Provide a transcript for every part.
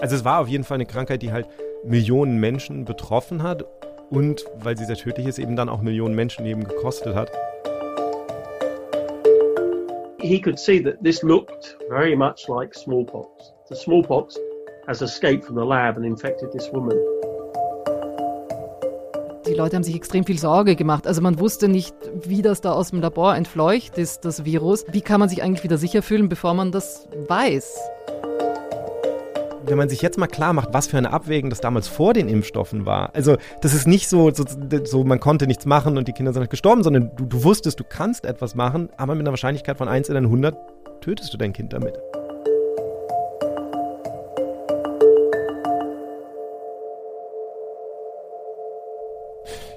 Also es war auf jeden Fall eine Krankheit, die halt Millionen Menschen betroffen hat und weil sie sehr tödlich ist, eben dann auch Millionen Menschenleben gekostet hat. He could see that this looked very much like smallpox. The smallpox has escaped from the lab and infected this woman. Die Leute haben sich extrem viel Sorge gemacht. Also man wusste nicht, wie das da aus dem Labor entfleucht ist, das Virus. Wie kann man sich eigentlich wieder sicher fühlen, bevor man das weiß? Wenn man sich jetzt mal klar macht, was für eine Abwägung das damals vor den Impfstoffen war. Also, das ist nicht so, so, so man konnte nichts machen und die Kinder sind nicht gestorben, sondern du, du wusstest, du kannst etwas machen, aber mit einer Wahrscheinlichkeit von 1 in 100 tötest du dein Kind damit.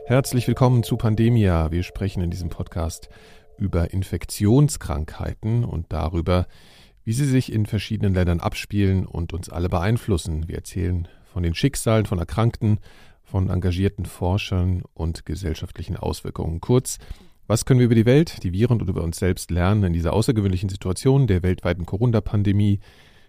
Herzlich willkommen zu Pandemia. Wir sprechen in diesem Podcast über Infektionskrankheiten und darüber, sie sich in verschiedenen Ländern abspielen und uns alle beeinflussen. Wir erzählen von den Schicksalen von Erkrankten, von engagierten Forschern und gesellschaftlichen Auswirkungen. Kurz, was können wir über die Welt, die Viren und über uns selbst lernen in dieser außergewöhnlichen Situation der weltweiten Corona-Pandemie,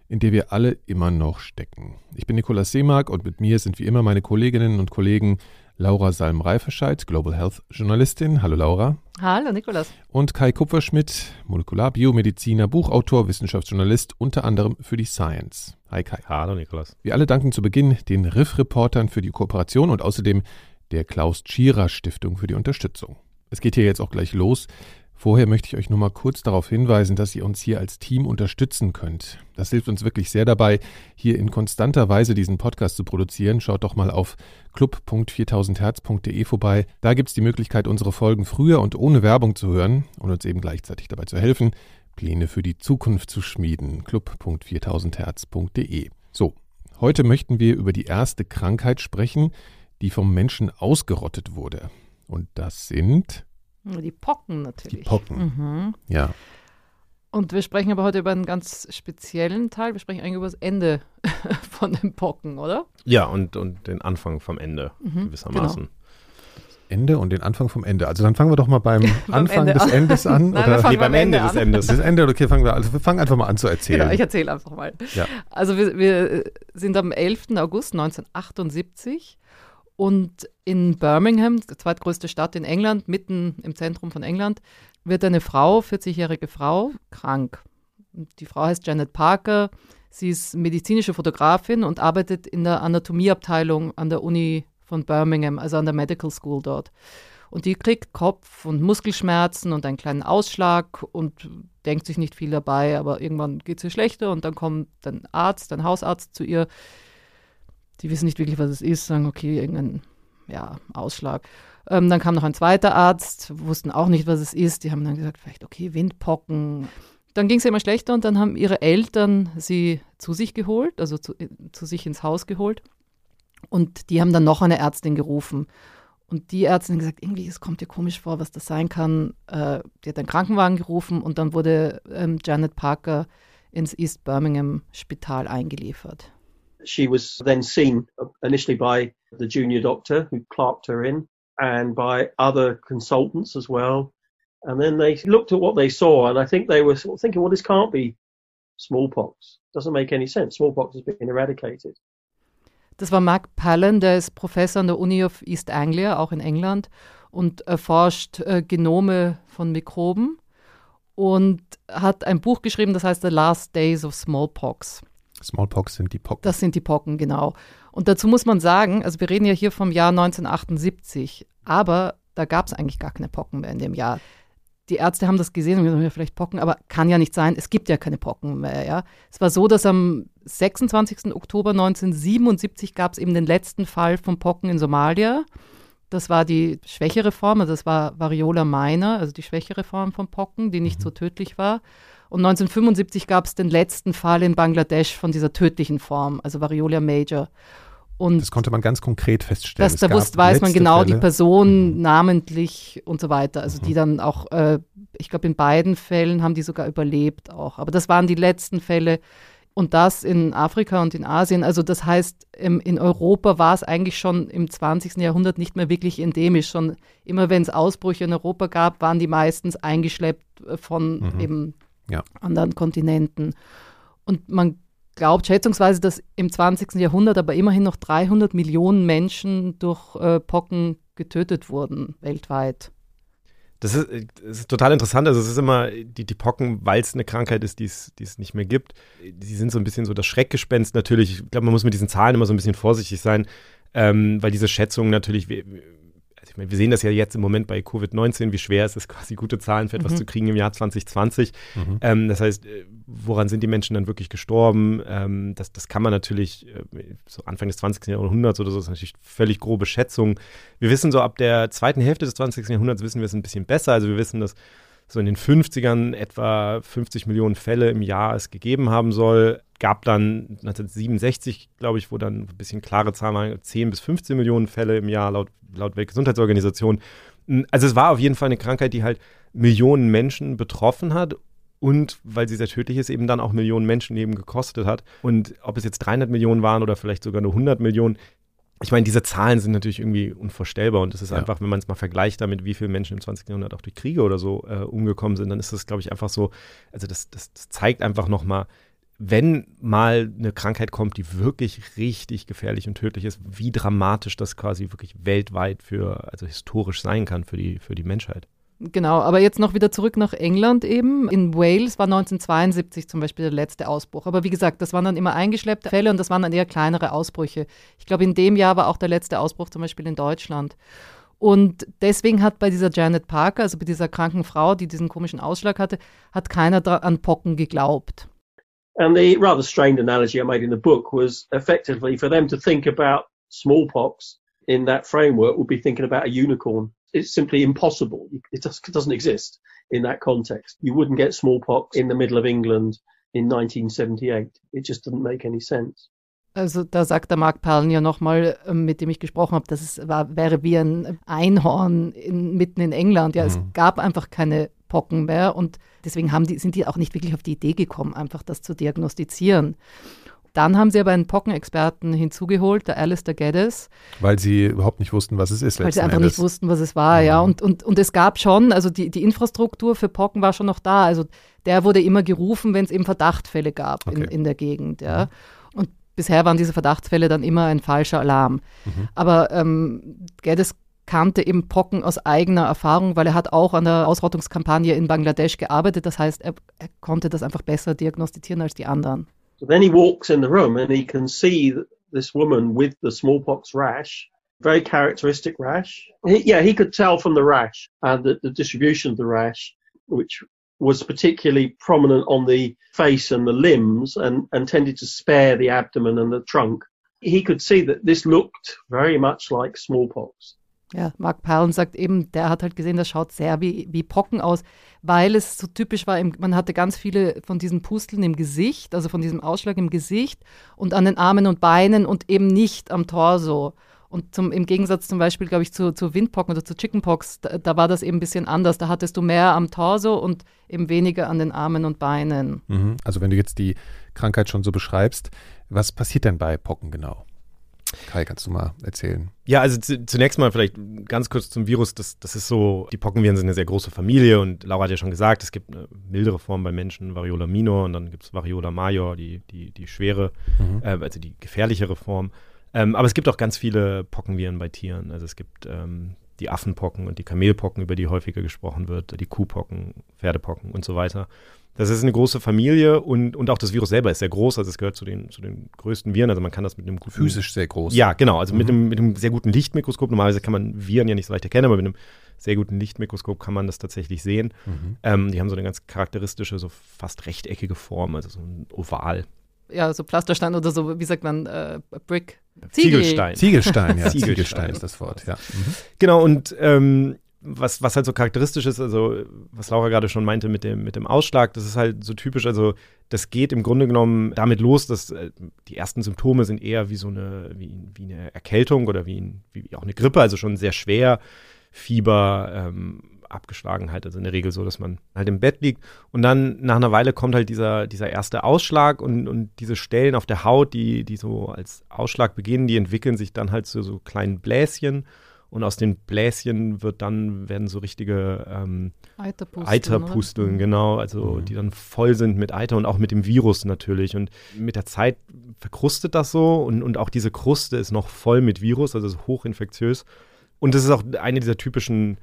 in der wir alle immer noch stecken? Ich bin Nikolaus Seemark und mit mir sind wie immer meine Kolleginnen und Kollegen Laura Salm-Reiferscheid, Global Health Journalistin. Hallo Laura. Hallo Nikolas. Und Kai Kupferschmidt, Molekularbiomediziner, Buchautor, Wissenschaftsjournalist, unter anderem für die Science. Hi Kai. Hallo Nikolas. Wir alle danken zu Beginn den Riff-Reportern für die Kooperation und außerdem der Klaus Tschira Stiftung für die Unterstützung. Es geht hier jetzt auch gleich los Vorher möchte ich euch nur mal kurz darauf hinweisen, dass ihr uns hier als Team unterstützen könnt. Das hilft uns wirklich sehr dabei, hier in konstanter Weise diesen Podcast zu produzieren. Schaut doch mal auf club.4000herz.de vorbei. Da gibt es die Möglichkeit, unsere Folgen früher und ohne Werbung zu hören und uns eben gleichzeitig dabei zu helfen, Pläne für die Zukunft zu schmieden. club.4000herz.de. So, heute möchten wir über die erste Krankheit sprechen, die vom Menschen ausgerottet wurde. Und das sind die Pocken natürlich. Die Pocken. Mhm. Ja. Und wir sprechen aber heute über einen ganz speziellen Teil. Wir sprechen eigentlich über das Ende von den Pocken, oder? Ja, und, und den Anfang vom Ende mhm, gewissermaßen. Genau. Ende und den Anfang vom Ende. Also dann fangen wir doch mal beim, beim Anfang Ende des Endes an. Nein, oder? Nee, beim Ende, des Endes. Das Ende, okay, fangen wir, also wir fangen einfach mal an zu erzählen. Genau, ich erzähle einfach mal. Ja. Also wir, wir sind am 11. August 1978 und in Birmingham, zweitgrößte Stadt in England, mitten im Zentrum von England, wird eine Frau, 40-jährige Frau, krank. Die Frau heißt Janet Parker. Sie ist medizinische Fotografin und arbeitet in der Anatomieabteilung an der Uni von Birmingham, also an der Medical School dort. Und die kriegt Kopf- und Muskelschmerzen und einen kleinen Ausschlag und denkt sich nicht viel dabei, aber irgendwann geht es ihr schlechter und dann kommt ein Arzt, ein Hausarzt zu ihr, die wissen nicht wirklich, was es ist, sagen, okay, irgendein ja, Ausschlag. Ähm, dann kam noch ein zweiter Arzt, wussten auch nicht, was es ist. Die haben dann gesagt, vielleicht, okay, Windpocken. Dann ging es immer schlechter und dann haben ihre Eltern sie zu sich geholt, also zu, äh, zu sich ins Haus geholt. Und die haben dann noch eine Ärztin gerufen. Und die Ärztin hat gesagt, irgendwie, es kommt dir komisch vor, was das sein kann. Äh, die hat einen Krankenwagen gerufen und dann wurde ähm, Janet Parker ins East Birmingham Spital eingeliefert. She was then seen initially by the junior doctor who clerked her in and by other consultants as well. And then they looked at what they saw and I think they were sort of thinking, well, this can't be smallpox. Doesn't make any sense. Smallpox has been eradicated. Das war Mark Pallen, der ist Professor an der Uni of East Anglia, auch in England, und erforscht äh, Genome von Mikroben und hat ein Buch geschrieben, das heißt The Last Days of Smallpox. Smallpox sind die Pocken. Das sind die Pocken, genau. Und dazu muss man sagen, also wir reden ja hier vom Jahr 1978, aber da gab es eigentlich gar keine Pocken mehr in dem Jahr. Die Ärzte haben das gesehen und gesagt, ja, vielleicht Pocken, aber kann ja nicht sein, es gibt ja keine Pocken mehr. Ja. Es war so, dass am 26. Oktober 1977 gab es eben den letzten Fall von Pocken in Somalia. Das war die schwächere Form, also das war Variola minor, also die schwächere Form von Pocken, die nicht mhm. so tödlich war. Und 1975 gab es den letzten Fall in Bangladesch von dieser tödlichen Form, also Variola major. Und das konnte man ganz konkret feststellen. Das, da wusste, weiß man genau Fälle. die Person mhm. namentlich und so weiter. Also mhm. die dann auch, äh, ich glaube, in beiden Fällen haben die sogar überlebt auch. Aber das waren die letzten Fälle und das in Afrika und in Asien. Also das heißt, im, in Europa war es eigentlich schon im 20. Jahrhundert nicht mehr wirklich endemisch. Schon immer wenn es Ausbrüche in Europa gab, waren die meistens eingeschleppt äh, von mhm. eben ja. anderen Kontinenten. Und man glaubt schätzungsweise, dass im 20. Jahrhundert aber immerhin noch 300 Millionen Menschen durch äh, Pocken getötet wurden weltweit. Das ist, das ist, total interessant. Also es ist immer, die, die Pocken, weil es eine Krankheit ist, die es, die es nicht mehr gibt, die sind so ein bisschen so das Schreckgespenst natürlich. Ich glaube, man muss mit diesen Zahlen immer so ein bisschen vorsichtig sein, ähm, weil diese Schätzungen natürlich, ich meine, wir sehen das ja jetzt im Moment bei Covid-19, wie schwer es ist, quasi gute Zahlen für etwas mhm. zu kriegen im Jahr 2020. Mhm. Ähm, das heißt, äh, woran sind die Menschen dann wirklich gestorben? Ähm, das, das kann man natürlich, äh, so Anfang des 20. Jahrhunderts oder so, ist natürlich völlig grobe Schätzung. Wir wissen so, ab der zweiten Hälfte des 20. Jahrhunderts wissen wir es ein bisschen besser. Also wir wissen, dass so in den 50ern etwa 50 Millionen Fälle im Jahr es gegeben haben soll. Gab dann 1967, glaube ich, wo dann ein bisschen klare Zahlen waren, 10 bis 15 Millionen Fälle im Jahr laut, laut Weltgesundheitsorganisation. Also es war auf jeden Fall eine Krankheit, die halt Millionen Menschen betroffen hat und weil sie sehr tödlich ist, eben dann auch Millionen Menschenleben gekostet hat. Und ob es jetzt 300 Millionen waren oder vielleicht sogar nur 100 Millionen, ich meine, diese Zahlen sind natürlich irgendwie unvorstellbar und es ist ja. einfach, wenn man es mal vergleicht damit, wie viele Menschen im 20. Jahrhundert auch durch Kriege oder so äh, umgekommen sind, dann ist das, glaube ich, einfach so, also das, das, das zeigt einfach nochmal, wenn mal eine Krankheit kommt, die wirklich richtig gefährlich und tödlich ist, wie dramatisch das quasi wirklich weltweit für, also historisch sein kann für die, für die Menschheit. Genau, aber jetzt noch wieder zurück nach England eben. In Wales war 1972 zum Beispiel der letzte Ausbruch. Aber wie gesagt, das waren dann immer eingeschleppte Fälle und das waren dann eher kleinere Ausbrüche. Ich glaube, in dem Jahr war auch der letzte Ausbruch zum Beispiel in Deutschland. Und deswegen hat bei dieser Janet Parker, also bei dieser kranken Frau, die diesen komischen Ausschlag hatte, hat keiner an Pocken geglaubt. And the rather strained analogy I made in the book was effectively for them to think about smallpox in that framework would be thinking about a unicorn. It's simply impossible. It doesn't exist in that context. You wouldn't get smallpox in the middle of England in 1978. It just doesn't make any sense. Also da sagt der Mark Perlen ja nochmal, ähm, mit dem ich gesprochen habe, dass es war, wäre wie ein Einhorn in, mitten in England. Ja, mhm. es gab einfach keine Pocken mehr und deswegen haben die, sind die auch nicht wirklich auf die Idee gekommen, einfach das zu diagnostizieren. Dann haben sie aber einen Pockenexperten hinzugeholt, der Alistair Geddes. Weil sie überhaupt nicht wussten, was es ist. Weil sie einfach Endes. nicht wussten, was es war, mhm. ja. Und, und, und es gab schon, also die, die Infrastruktur für Pocken war schon noch da. Also der wurde immer gerufen, wenn es eben Verdachtfälle gab okay. in, in der Gegend, ja. Mhm. Und bisher waren diese Verdachtsfälle dann immer ein falscher Alarm. Mhm. Aber ähm, Geddes kannte eben Pocken aus eigener Erfahrung, weil er hat auch an der Ausrottungskampagne in Bangladesch gearbeitet. Das heißt, er, er konnte das einfach besser diagnostizieren als die anderen. So then he walks in the room and he can see this woman with the smallpox rash, very characteristic rash. He, yeah, he could tell from the rash and the, the distribution of the rash, which was particularly prominent on the face and the limbs and, and tended to spare the abdomen and the trunk. He could see that this looked very much like smallpox. Ja, Mark Perlen sagt eben, der hat halt gesehen, das schaut sehr wie, wie Pocken aus, weil es so typisch war, man hatte ganz viele von diesen Pusteln im Gesicht, also von diesem Ausschlag im Gesicht und an den Armen und Beinen und eben nicht am Torso. Und zum, im Gegensatz zum Beispiel, glaube ich, zu, zu Windpocken oder zu Chickenpox, da, da, war das eben ein bisschen anders. Da hattest du mehr am Torso und eben weniger an den Armen und Beinen. Mhm. Also wenn du jetzt die Krankheit schon so beschreibst, was passiert denn bei Pocken genau? Kai, kannst du mal erzählen? Ja, also zunächst mal vielleicht ganz kurz zum Virus. Das, das ist so, die Pockenviren sind eine sehr große Familie und Laura hat ja schon gesagt, es gibt eine mildere Form bei Menschen, Variola minor und dann gibt es Variola major, die, die, die schwere, mhm. äh, also die gefährlichere Form. Ähm, aber es gibt auch ganz viele Pockenviren bei Tieren. Also es gibt ähm, die Affenpocken und die Kamelpocken, über die häufiger gesprochen wird, die Kuhpocken, Pferdepocken und so weiter. Das ist eine große Familie und, und auch das Virus selber ist sehr groß, also es gehört zu den, zu den größten Viren, also man kann das mit einem guten, Physisch sehr groß. Ja, genau, also mhm. mit, einem, mit einem sehr guten Lichtmikroskop, normalerweise kann man Viren ja nicht so leicht erkennen, aber mit einem sehr guten Lichtmikroskop kann man das tatsächlich sehen. Mhm. Ähm, die haben so eine ganz charakteristische, so fast rechteckige Form, also so ein Oval. Ja, so Pflasterstein oder so, wie sagt man, äh, Brick. Ziegelstein. Ziegelstein, ja. Ziegelstein ist das Wort, ja. Mhm. Genau, und ähm, was, was halt so charakteristisch ist, also was Laura gerade schon meinte mit dem, mit dem Ausschlag, das ist halt so typisch, also das geht im Grunde genommen damit los, dass äh, die ersten Symptome sind eher wie so eine, wie, wie eine Erkältung oder wie, wie auch eine Grippe, also schon sehr schwer, Fieber, ähm, Abgeschlagenheit, also in der Regel so, dass man halt im Bett liegt. Und dann nach einer Weile kommt halt dieser, dieser erste Ausschlag und, und diese Stellen auf der Haut, die, die so als Ausschlag beginnen, die entwickeln sich dann halt zu so kleinen Bläschen und aus den Bläschen wird dann, werden so richtige ähm, Eiterpusteln, Eiterpusteln, oder? genau, also Mhm. die dann voll sind mit Eiter und auch mit dem Virus natürlich. Und mit der Zeit verkrustet das so und, und auch diese Kruste ist noch voll mit Virus, also ist hochinfektiös. Und das ist auch eine dieser typischen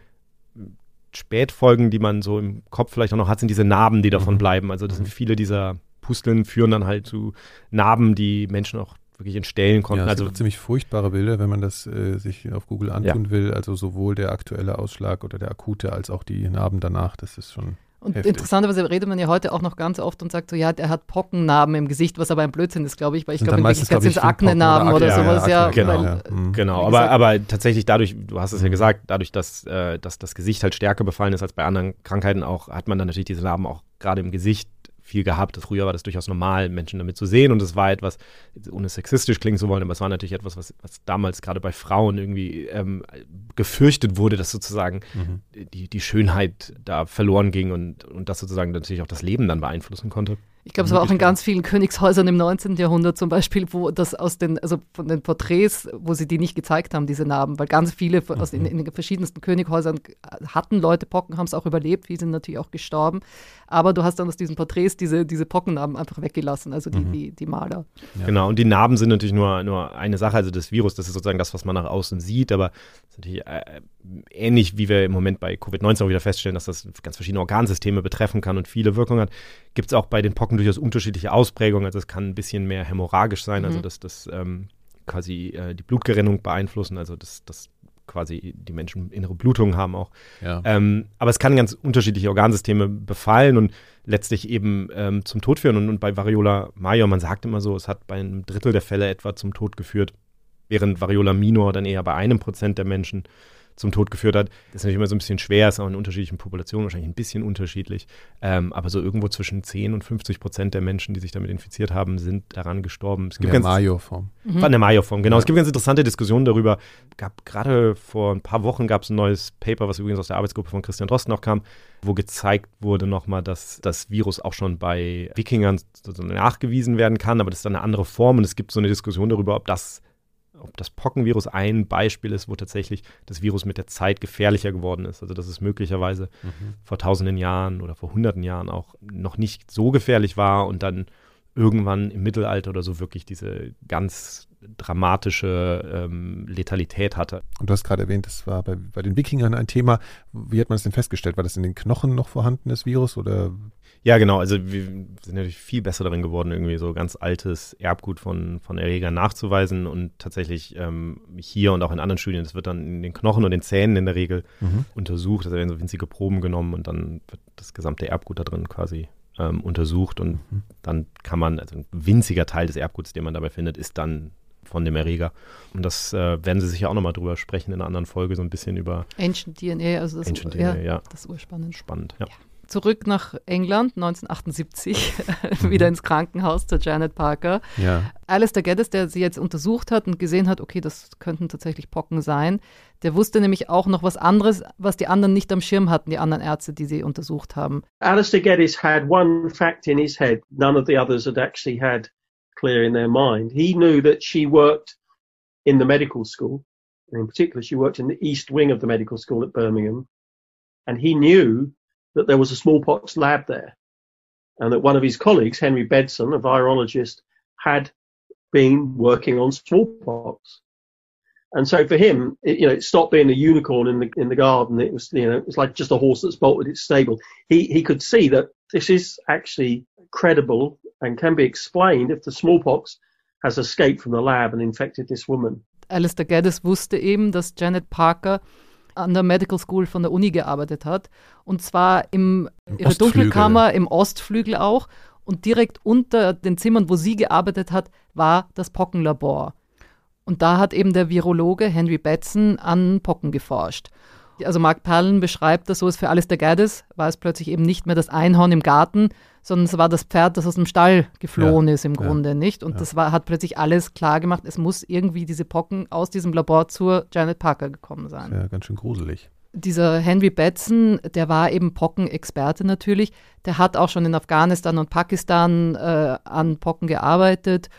Spätfolgen, die man so im Kopf vielleicht auch noch hat, sind diese Narben, die davon Mhm. bleiben. Also das sind Mhm. viele dieser Pusteln führen dann halt zu Narben, die Menschen auch wirklich entstellen konnten. Ja, also ziemlich furchtbare Bilder, wenn man das äh, sich auf Google antun will. Also sowohl der aktuelle Ausschlag oder der akute als auch die Narben danach. Das ist schon. Und Heftig. interessanterweise redet man ja heute auch noch ganz oft und sagt so, ja, der hat Pockennarben im Gesicht, was aber ein Blödsinn ist, glaube ich, weil ich glaube, in meistens, Wirklichkeit sind es Aknenarben oder, Akne- sowas, ja. Akne, genau, weil, ja. äh, Mhm. Genau, aber, aber tatsächlich dadurch, du hast es ja gesagt, dadurch, dass, äh, dass das Gesicht halt stärker befallen ist als bei anderen Krankheiten auch, hat man dann natürlich diese Narben auch gerade im Gesicht viel gehabt. Früher war das durchaus normal, Menschen damit zu sehen und es war etwas, ohne sexistisch klingen zu wollen, aber es war natürlich etwas, was, was damals gerade bei Frauen irgendwie ähm, gefürchtet wurde, dass sozusagen Mhm. die, die Schönheit da verloren ging und, und das sozusagen natürlich auch das Leben dann beeinflussen konnte. Ich glaube, es war auch in ganz vielen Königshäusern im 19. Jahrhundert zum Beispiel, wo das aus den, also von den Porträts, wo sie die nicht gezeigt haben, diese Narben, weil ganz viele von- aus in, in den verschiedensten Könighäusern hatten Leute Pocken, haben es auch überlebt, viele sind natürlich auch gestorben. Aber du hast dann aus diesen Porträts diese, diese Pockennarben einfach weggelassen, also die, Mhm. die, die Maler. Ja. Genau, und die Narben sind natürlich nur, nur eine Sache, also das Virus, das ist sozusagen das, was man nach außen sieht, aber das ist natürlich äh, ähnlich, wie wir im Moment bei Covid-19 auch wieder feststellen, dass das ganz verschiedene Organsysteme betreffen kann und viele Wirkungen hat, gibt es auch bei den Pocken durchaus unterschiedliche Ausprägungen, also es kann ein bisschen mehr hämorrhagisch sein, also Mhm. dass das ähm, quasi äh, die Blutgerinnung beeinflussen, also dass, dass quasi die Menschen innere Blutungen haben auch. Ja. Ähm, aber es kann ganz unterschiedliche Organsysteme befallen und letztlich eben ähm, zum Tod führen. Und, und bei Variola Major, man sagt immer so, es hat bei einem Drittel der Fälle etwa zum Tod geführt, während Variola Minor dann eher bei einem Prozent der Menschen zum Tod geführt hat. Das ist natürlich immer so ein bisschen schwer, ist auch in unterschiedlichen Populationen wahrscheinlich ein bisschen unterschiedlich. Ähm, aber so irgendwo zwischen 10 und 50 Prozent der Menschen, die sich damit infiziert haben, sind daran gestorben. Es In gibt der ganz, Mayo-Form. Mhm. von der Mayo-Form, genau. Ja. Es gibt ganz interessante Diskussionen darüber. Gab gerade vor ein paar Wochen gab es ein neues Paper, was übrigens aus der Arbeitsgruppe von Christian Drosten noch kam, wo gezeigt wurde nochmal, dass das Virus auch schon bei Wikingern nachgewiesen werden kann, aber das ist dann eine andere Form und es gibt so eine Diskussion darüber, ob das ob das Pockenvirus ein Beispiel ist, wo tatsächlich das Virus mit der Zeit gefährlicher geworden ist. Also dass es möglicherweise Mhm. vor tausenden Jahren oder vor hunderten Jahren auch noch nicht so gefährlich war und dann irgendwann im Mittelalter oder so wirklich diese ganz dramatische ähm, Letalität hatte. Und du hast gerade erwähnt, das war bei, bei den Wikingern ein Thema. Wie hat man es denn festgestellt? War das in den Knochen noch vorhanden, das Virus? Oder Ja, genau. Also wir sind natürlich viel besser darin geworden, irgendwie so ganz altes Erbgut von, von Erregern nachzuweisen und tatsächlich ähm, hier und auch in anderen Studien, das wird dann in den Knochen und den Zähnen in der Regel untersucht. Also werden so winzige Proben genommen und dann wird das gesamte Erbgut da drin quasi ähm, untersucht und Mhm. dann kann man, also ein winziger Teil des Erbguts, den man dabei findet, ist dann von dem Erreger. Und das äh, werden Sie sicher auch nochmal drüber sprechen in einer anderen Folge, so ein bisschen über Ancient DNA, also das, Ancient ja, DNA, ja. das ist urspannend. Spannend, ja. Zurück nach England 1978, wieder ins Krankenhaus zur Janet Parker. ja. Alistair Geddes, der sie jetzt untersucht hat und gesehen hat, okay, das könnten tatsächlich Pocken sein, der wusste nämlich auch noch was anderes, was die anderen nicht am Schirm hatten, die anderen Ärzte, die sie untersucht haben. Alistair Geddes had one fact in his head none of the others had actually had clear in their mind. He knew that she worked in the medical school. And in particular, she worked in the east wing of the medical school at Birmingham. And he knew that there was a smallpox lab there. And that one of his colleagues, Henry Bedson, a virologist, had been working on smallpox. And so for him, it, you know, it stopped being a unicorn in the in the garden. It was, you know, it was like just a horse that's bolted its stable. He he could see that this is actually credible and can be explained if the smallpox has escaped from the lab and infected this woman. Alistair Geddes wusste eben, dass Janet Parker an der Medical School von der Uni gearbeitet hat. Und zwar im, Im ihrer Ostflügel. Dunkelkammer, im Ostflügel auch. Und direkt unter den Zimmern, wo sie gearbeitet hat, war das Pockenlabor. Und da hat eben der Virologe Henry Batson an Pocken geforscht. Also Mark Pallen beschreibt das so, es für Alistair Geddes war es plötzlich eben nicht mehr das Einhorn im Garten, sondern es war das Pferd, das aus dem Stall geflohen ist im ja, Grunde, nicht? Und ja. das war, hat plötzlich alles klar gemacht, es muss irgendwie diese Pocken aus diesem Labor zur Janet Parker gekommen sein. ja, ganz schön gruselig. Dieser Henry Batson, der war eben Pockenexperte natürlich, der hat auch schon in Afghanistan und Pakistan äh, an Pocken gearbeitet.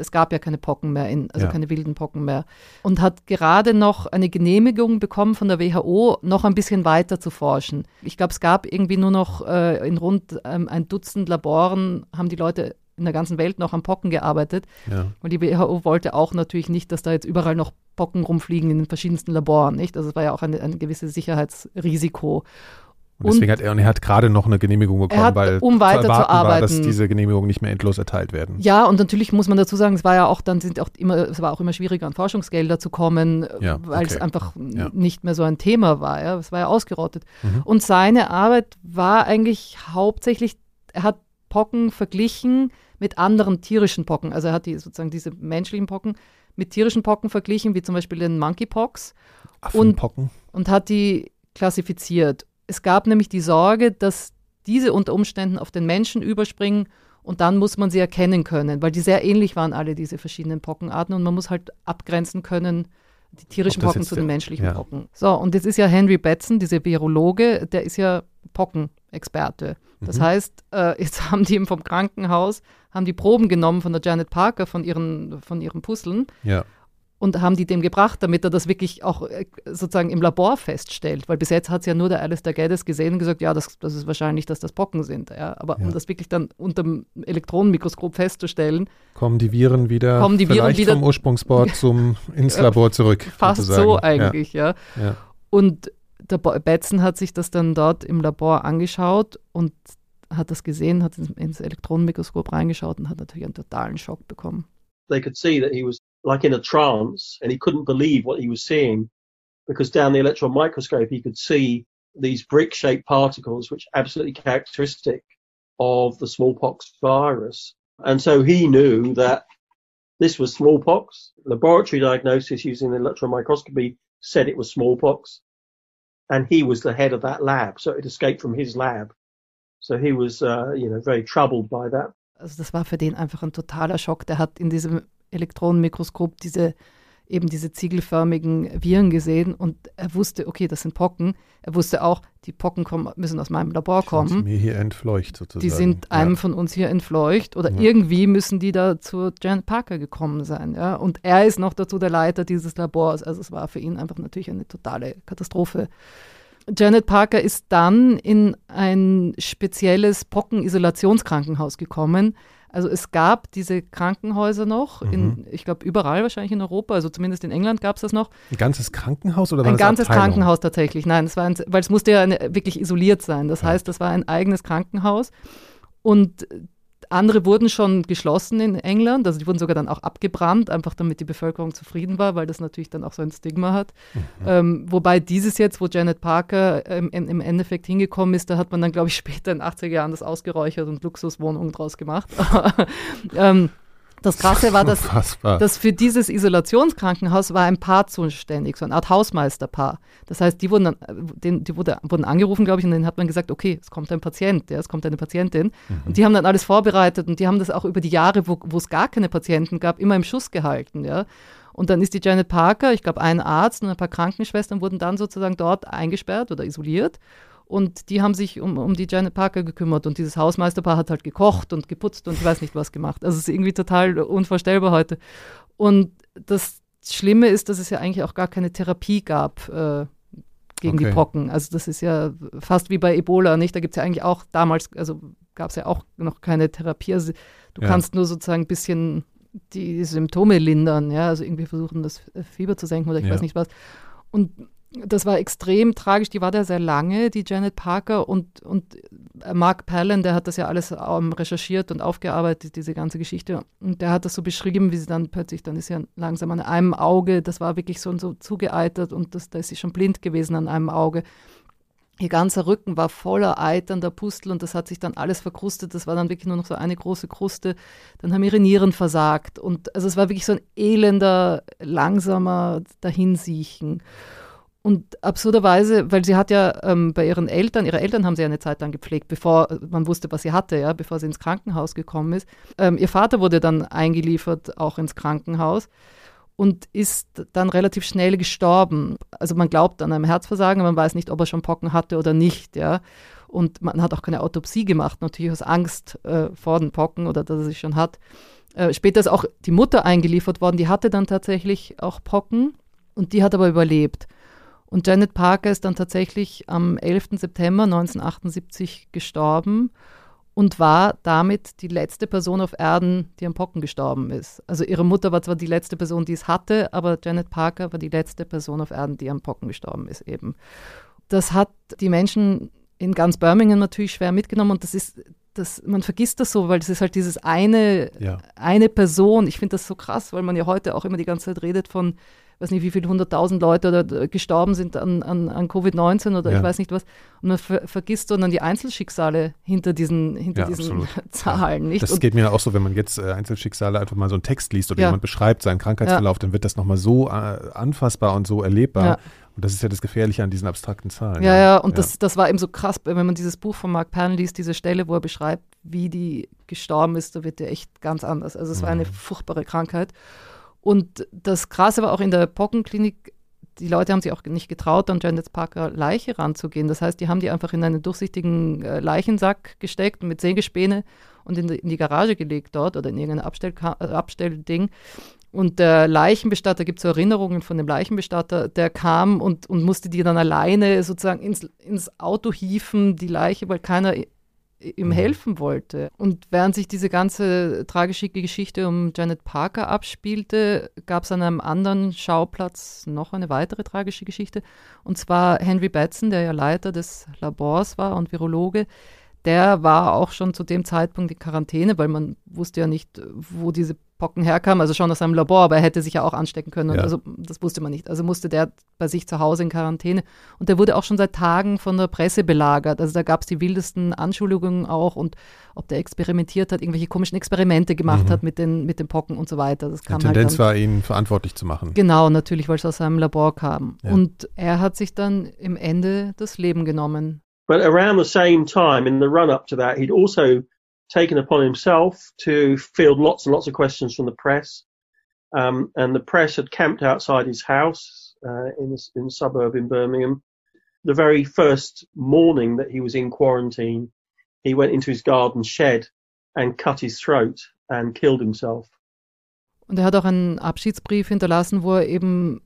Es gab ja keine Pocken mehr, in, also ja. keine wilden Pocken mehr. Und hat gerade noch eine Genehmigung bekommen von der WHO, noch ein bisschen weiter zu forschen. Ich glaube, es gab irgendwie nur noch äh, in rund ähm, ein Dutzend Laboren, haben die Leute in der ganzen Welt noch am Pocken gearbeitet. Ja. Und die WHO wollte auch natürlich nicht, dass da jetzt überall noch Pocken rumfliegen in den verschiedensten Laboren, nicht? Also es war ja auch ein, ein gewisses Sicherheitsrisiko. Und deswegen hat er, und er hat gerade noch eine Genehmigung bekommen, hat, weil um weiter zu arbeiten, war, dass diese Genehmigungen nicht mehr endlos erteilt werden. Ja, und natürlich muss man dazu sagen, es war ja auch dann sind auch immer, es war auch immer schwieriger an Forschungsgelder zu kommen, ja, weil okay. es einfach ja. nicht mehr so ein Thema war. Ja, es war ja ausgerottet. Mhm. Und seine Arbeit war eigentlich hauptsächlich, er hat Pocken verglichen mit anderen tierischen Pocken. Also er hat die sozusagen diese menschlichen Pocken mit tierischen Pocken verglichen, wie zum Beispiel den Monkeypox. Affenpocken. Und, und hat die klassifiziert. Es gab nämlich die Sorge, dass diese unter Umständen auf den Menschen überspringen und dann muss man sie erkennen können, weil die sehr ähnlich waren, alle diese verschiedenen Pockenarten und man muss halt abgrenzen können, die tierischen Pocken zu den menschlichen ja. Pocken. So, und jetzt ist ja Henry Batson, dieser Virologe, der ist ja Pockenexperte. Das mhm. heißt, äh, jetzt haben die ihm vom Krankenhaus, haben die Proben genommen von der Janet Parker, von ihren, von ihren Puzzeln. Ja und haben die dem gebracht, damit er das wirklich auch äh, sozusagen im Labor feststellt. Weil bis jetzt hat es ja nur der Alistair Geddes gesehen und gesagt, ja, das, das ist wahrscheinlich, dass das Pocken sind. Ja. Aber ja. um das wirklich dann unter dem Elektronenmikroskop festzustellen. Kommen die Viren wieder kommen die Viren wieder, vom Ursprungsbord zum, ins Labor zurück. Fast sozusagen. so eigentlich, ja. ja. Und der Betzen hat sich das dann dort im Labor angeschaut und hat das gesehen, hat ins Elektronenmikroskop reingeschaut und hat natürlich einen totalen Schock bekommen. They could see that he was like in a trance and he couldn't believe what he was seeing because down the electron microscope he could see these brick shaped particles which are absolutely characteristic of the smallpox virus. And so he knew that this was smallpox. Laboratory diagnosis using the electron microscopy said it was smallpox. And he was the head of that lab. So it escaped from his lab. So he was, uh, you know, very troubled by that. Also das war für den einfach ein totaler Schock. Der hat in diesem Elektronenmikroskop diese eben diese ziegelförmigen Viren gesehen und er wusste, okay, das sind Pocken. Er wusste auch, die Pocken kommen, müssen aus meinem Labor kommen. Die sind mir hier entfleucht sozusagen. Die sind einem ja. von uns hier entfleucht oder ja. irgendwie müssen die da zu Janet Parker gekommen sein. Ja? Und er ist noch dazu der Leiter dieses Labors. Also es war für ihn einfach natürlich eine totale Katastrophe. Janet Parker ist dann in ein spezielles Pockenisolationskrankenhaus gekommen, also es gab diese Krankenhäuser noch, mhm. in, ich glaube überall wahrscheinlich in Europa, also zumindest in England gab es das noch. Ein ganzes Krankenhaus oder war Ein ganzes Abteilung? Krankenhaus tatsächlich, nein, es war ein, weil es musste ja eine, wirklich isoliert sein. Das ja. heißt, das war ein eigenes Krankenhaus. Und andere wurden schon geschlossen in England, also die wurden sogar dann auch abgebrannt, einfach damit die Bevölkerung zufrieden war, weil das natürlich dann auch so ein Stigma hat. Mhm. Ähm, wobei dieses jetzt, wo Janet Parker ähm, im Endeffekt hingekommen ist, da hat man dann, glaube ich, später in den 80er Jahren das ausgeräuchert und Luxuswohnungen draus gemacht. ähm, das Krasse war, dass, dass für dieses Isolationskrankenhaus war ein Paar zuständig, so eine Art Hausmeisterpaar. Das heißt, die wurden, dann, den, die wurde, wurden angerufen, glaube ich, und dann hat man gesagt, okay, es kommt ein Patient, ja, es kommt eine Patientin. Mhm. Und die haben dann alles vorbereitet und die haben das auch über die Jahre, wo, wo es gar keine Patienten gab, immer im Schuss gehalten. Ja. Und dann ist die Janet Parker, ich glaube, ein Arzt und ein paar Krankenschwestern wurden dann sozusagen dort eingesperrt oder isoliert. Und die haben sich um, um die Janet Parker gekümmert und dieses Hausmeisterpaar hat halt gekocht und geputzt und ich weiß nicht was gemacht. Also es ist irgendwie total unvorstellbar heute. Und das Schlimme ist, dass es ja eigentlich auch gar keine Therapie gab äh, gegen okay. die Pocken. Also das ist ja fast wie bei Ebola, nicht? Da gibt es ja eigentlich auch damals, also gab es ja auch noch keine Therapie. Also du ja. kannst nur sozusagen ein bisschen die Symptome lindern, ja, also irgendwie versuchen, das Fieber zu senken oder ich ja. weiß nicht was. Und das war extrem tragisch. Die war da sehr lange, die Janet Parker. Und, und äh, Mark Palin, der hat das ja alles ähm, recherchiert und aufgearbeitet, diese ganze Geschichte. Und der hat das so beschrieben, wie sie dann plötzlich, dann ist sie langsam an einem Auge, das war wirklich so, so zugeeitert und das, da ist sie schon blind gewesen an einem Auge. Ihr ganzer Rücken war voller eiternder Pustel und das hat sich dann alles verkrustet. Das war dann wirklich nur noch so eine große Kruste. Dann haben ihre Nieren versagt. Und also es war wirklich so ein elender, langsamer Dahinsiechen. Und absurderweise, weil sie hat ja ähm, bei ihren Eltern, ihre Eltern haben sie ja eine Zeit lang gepflegt, bevor man wusste, was sie hatte, ja, bevor sie ins Krankenhaus gekommen ist. Ähm, ihr Vater wurde dann eingeliefert, auch ins Krankenhaus und ist dann relativ schnell gestorben. Also man glaubt an einem Herzversagen, man weiß nicht, ob er schon Pocken hatte oder nicht, ja. Und man hat auch keine Autopsie gemacht, natürlich aus Angst äh, vor den Pocken oder dass er sie schon hat. Äh, später ist auch die Mutter eingeliefert worden, die hatte dann tatsächlich auch Pocken und die hat aber überlebt. Und Janet Parker ist dann tatsächlich am 11. September 1978 gestorben und war damit die letzte Person auf Erden, die an Pocken gestorben ist. Also ihre Mutter war zwar die letzte Person, die es hatte, aber Janet Parker war die letzte Person auf Erden, die an Pocken gestorben ist eben. Das hat die Menschen in ganz Birmingham natürlich schwer mitgenommen und das ist das, man vergisst das so, weil das ist halt dieses eine, ja. eine Person. Ich finde das so krass, weil man ja heute auch immer die ganze Zeit redet von weiß nicht, wie viele hunderttausend Leute da gestorben sind an, an, an Covid-19 oder ja. ich weiß nicht was. Und man ver vergisst so dann die Einzelschicksale hinter diesen, hinter ja, diesen Zahlen. Nicht? Das und geht mir auch so, wenn man jetzt äh, Einzelschicksale einfach mal so einen Text liest oder jemand beschreibt seinen Krankheitsverlauf, dann wird das nochmal so äh, anfassbar und so erlebbar. Und das ist ja das Gefährliche an diesen abstrakten Zahlen. Ja, ja, und Das, das war eben so krass, wenn man dieses Buch von Mark Pan liest, diese Stelle, wo er beschreibt, wie die gestorben ist, da wird der echt ganz anders. Also es war eine mhm. furchtbare Krankheit. Und das Krasse war auch in der Pockenklinik, die Leute haben sich auch nicht getraut, an Janet Parker Leiche ranzugehen. Das heißt, die haben die einfach in einen durchsichtigen äh, Leichensack gesteckt mit Sägespäne und in die, in die, Garage gelegt dort oder in irgendein Abstell, äh, Abstellding. Und der Leichenbestatter, gibt so Erinnerungen von dem Leichenbestatter, der kam und, und musste die dann alleine sozusagen ins, ins Auto hieven, die Leiche, weil keiner ihm mhm. helfen wollte. Und während sich diese ganze tragische Geschichte um Janet Parker abspielte, gab es an einem anderen Schauplatz noch eine weitere tragische Geschichte. Und zwar Henry Batson, der ja Leiter des Labors war und Virologe, der war auch schon zu dem Zeitpunkt in Quarantäne, weil man wusste ja nicht, wo diese Pocken herkamen, also schon aus seinem Labor, aber er hätte sich ja auch anstecken können. Ja. Also das wusste man nicht. Also musste der bei sich zu Hause in Quarantäne. Und der wurde auch schon seit Tagen von der Presse belagert. Also da gab es die wildesten Anschuldigungen auch und ob der experimentiert hat, irgendwelche komischen Experimente gemacht mhm. hat mit den, mit den Pocken und so weiter. Das kam die halt Tendenz halt war, ihn verantwortlich zu machen. Genau, natürlich, weil es aus seinem Labor kam. Ja. Und er hat sich dann im Ende das Leben genommen. But around the same time, in the run up to that, he'd also taken upon himself to field lots and lots of questions from the press. Um, and the press had camped outside his house uh, in, the, in the suburb in Birmingham. The very first morning that he was in quarantine, he went into his garden shed and cut his throat and killed himself. Und er hat auch einen Abschiedsbrief hinterlassen, wo er eben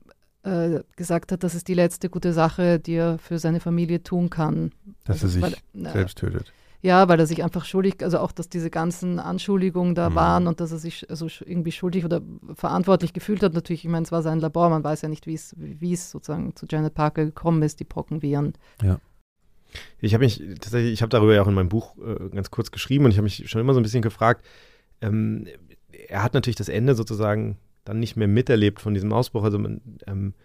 Äh, gesagt hat, das ist die letzte gute Sache, die er für seine Familie tun kann. Dass also, er sich weil, selbst tötet. Ja, weil er sich einfach schuldig, also auch, dass diese ganzen Anschuldigungen da mhm. waren und dass er sich also irgendwie schuldig oder verantwortlich gefühlt hat. Natürlich, ich meine, es war sein Labor, man weiß ja nicht, wie es sozusagen zu Janet Parker gekommen ist, die Pockenviren. Ja. Ich habe mich tatsächlich, ich habe darüber ja auch in meinem Buch äh, ganz kurz geschrieben und ich habe mich schon immer so ein bisschen gefragt, ähm, er hat natürlich das Ende sozusagen dann nicht mehr miterlebt von diesem Ausbruch. Also man, ähm,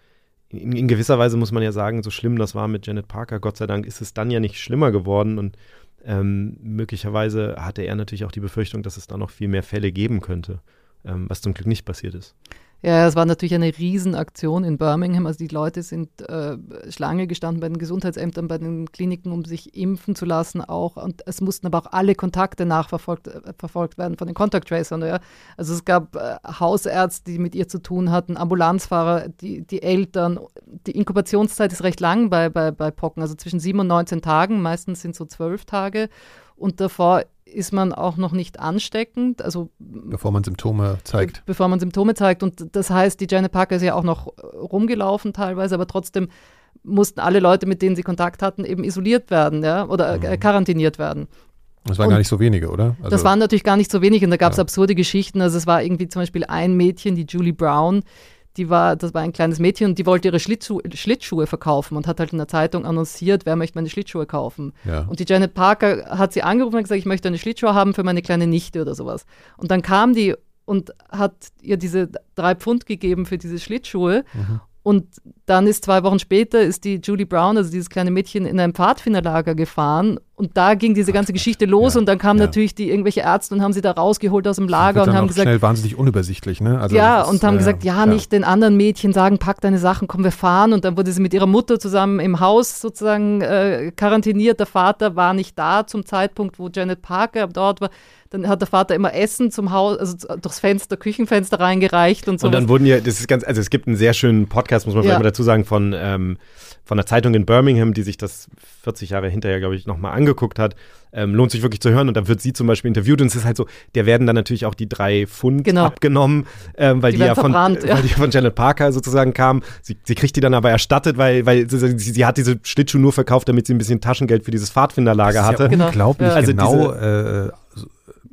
in, in, gewisser Weise muss man ja sagen, so schlimm das war mit Janet Parker, Gott sei Dank ist es dann ja nicht schlimmer geworden und ähm, möglicherweise hatte er natürlich auch die Befürchtung, dass es da noch viel mehr Fälle geben könnte, ähm, was zum Glück nicht passiert ist. Ja, es war natürlich eine Riesenaktion in Birmingham. Also die Leute sind äh, Schlange gestanden bei den Gesundheitsämtern, bei den Kliniken, um sich impfen zu lassen auch. Und es mussten aber auch alle Kontakte nachverfolgt äh, verfolgt werden von den Contact Tracern. Ja. Also es gab äh, Hausärzte, die mit ihr zu tun hatten, Ambulanzfahrer, die, die Eltern. Die Inkubationszeit ist recht lang bei, bei, bei Pocken, also zwischen sieben und 19 Tagen. Meistens sind so zwölf Tage. Und davor ist man auch noch nicht ansteckend. Also bevor man Symptome zeigt. Bevor man Symptome zeigt. Und das heißt, die Janet Parker ist ja auch noch rumgelaufen teilweise, aber trotzdem mussten alle Leute, mit denen sie Kontakt hatten, eben isoliert werden, ja, oder mhm. quarantiniert werden. Das waren und gar nicht so wenige, oder? Also, das waren natürlich gar nicht so wenige und da gab es ja. absurde Geschichten. Also es war irgendwie zum Beispiel ein Mädchen, die Julie Brown, die war, das war ein kleines Mädchen und die wollte ihre Schlittschuhe, Schlittschuhe verkaufen und hat halt in der Zeitung annonciert, wer möchte meine Schlittschuhe kaufen. Ja. Und die Janet Parker hat sie angerufen und gesagt, ich möchte eine Schlittschuhe haben für meine kleine Nichte oder sowas. Und dann kam die und hat ihr diese drei Pfund gegeben für diese Schlittschuhe. Mhm. Und dann ist zwei Wochen später ist die Julie Brown, also dieses kleine Mädchen, in ein Pfadfinderlager gefahren und da ging diese ganze Geschichte los ja, und dann kamen ja. natürlich die irgendwelche Ärzte und haben sie da rausgeholt aus dem Lager und haben gesagt, schnell wahnsinnig unübersichtlich, ne? Also ja, und haben äh, gesagt, ja, nicht den anderen Mädchen sagen, pack deine Sachen, komm, wir fahren und dann wurde sie mit ihrer Mutter zusammen im Haus sozusagen äh, quarantiniert. Der Vater war nicht da zum Zeitpunkt, wo Janet Parker dort war dann hat der Vater immer Essen zum Haus, also durchs Fenster, Küchenfenster reingereicht und so. Und dann wurden ja, das ist ganz, also es gibt einen sehr schönen Podcast, muss man vielleicht mal dazu sagen, von, ähm, von der Zeitung in Birmingham, die sich das 40 Jahre hinterher, glaube ich, nochmal angeguckt hat, ähm, lohnt sich wirklich zu hören. Und da wird sie zum Beispiel interviewt und es ist halt so, der werden dann natürlich auch die drei Pfund genau. abgenommen, ähm, weil, die, die ja von, ja. weil die von Janet Parker sozusagen kamen. Sie, sie kriegt die dann aber erstattet, weil, weil sie, sie, sie, hat diese Schlittschuhe nur verkauft, damit sie ein bisschen Taschengeld für dieses Pfadfinderlager hatte. Ja unglaublich genau, also genau äh,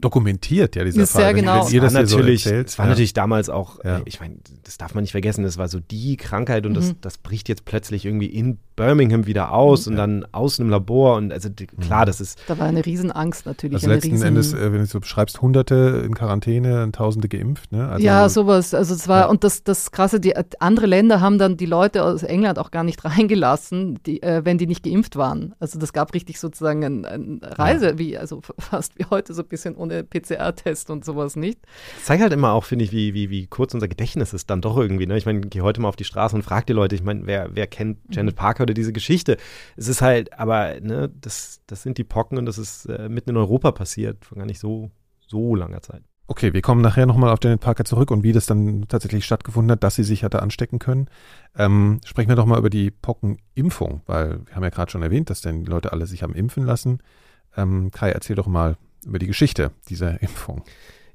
dokumentiert, ja, dieser ist Fall. Sehr genau. Wenn ihr das natürlich, so erzählt, war ja. natürlich damals auch, ja. ich meine, das darf man nicht vergessen, das war so die Krankheit und mhm. das, das bricht jetzt plötzlich irgendwie in Birmingham wieder aus mhm. und dann aus einem Labor und also klar, mhm. das ist. Da war eine Riesenangst natürlich. Also letzten Riesen Endes, äh, wenn du so beschreibst, Hunderte in Quarantäne, Tausende geimpft, ne? Also ja, sowas. Also es war, ja. und das, das Krasse, die andere Länder haben dann die Leute aus England auch gar nicht reingelassen, die, äh, wenn die nicht geimpft waren. Also das gab richtig sozusagen eine ein Reise, ja. wie, also fast wie heute, so ein bisschen ohne PCR-Test und sowas nicht. Das zeigt halt immer auch, finde ich, wie, wie, wie kurz unser Gedächtnis ist dann doch irgendwie. Ne? Ich meine, ich gehe heute mal auf die Straße und frage die Leute, ich meine, wer, wer kennt Janet mhm. Parker oder diese Geschichte? Es ist halt, aber ne, das, das sind die Pocken und das ist äh, mitten in Europa passiert, vor gar nicht so, so langer Zeit. Okay, wir kommen nachher nochmal auf Janet Parker zurück und wie das dann tatsächlich stattgefunden hat, dass sie sich hatte anstecken können. Ähm, sprechen wir doch mal über die Pockenimpfung, weil wir haben ja gerade schon erwähnt, dass denn die Leute alle sich haben impfen lassen. Ähm, Kai, erzähl doch mal über die Geschichte dieser Impfung.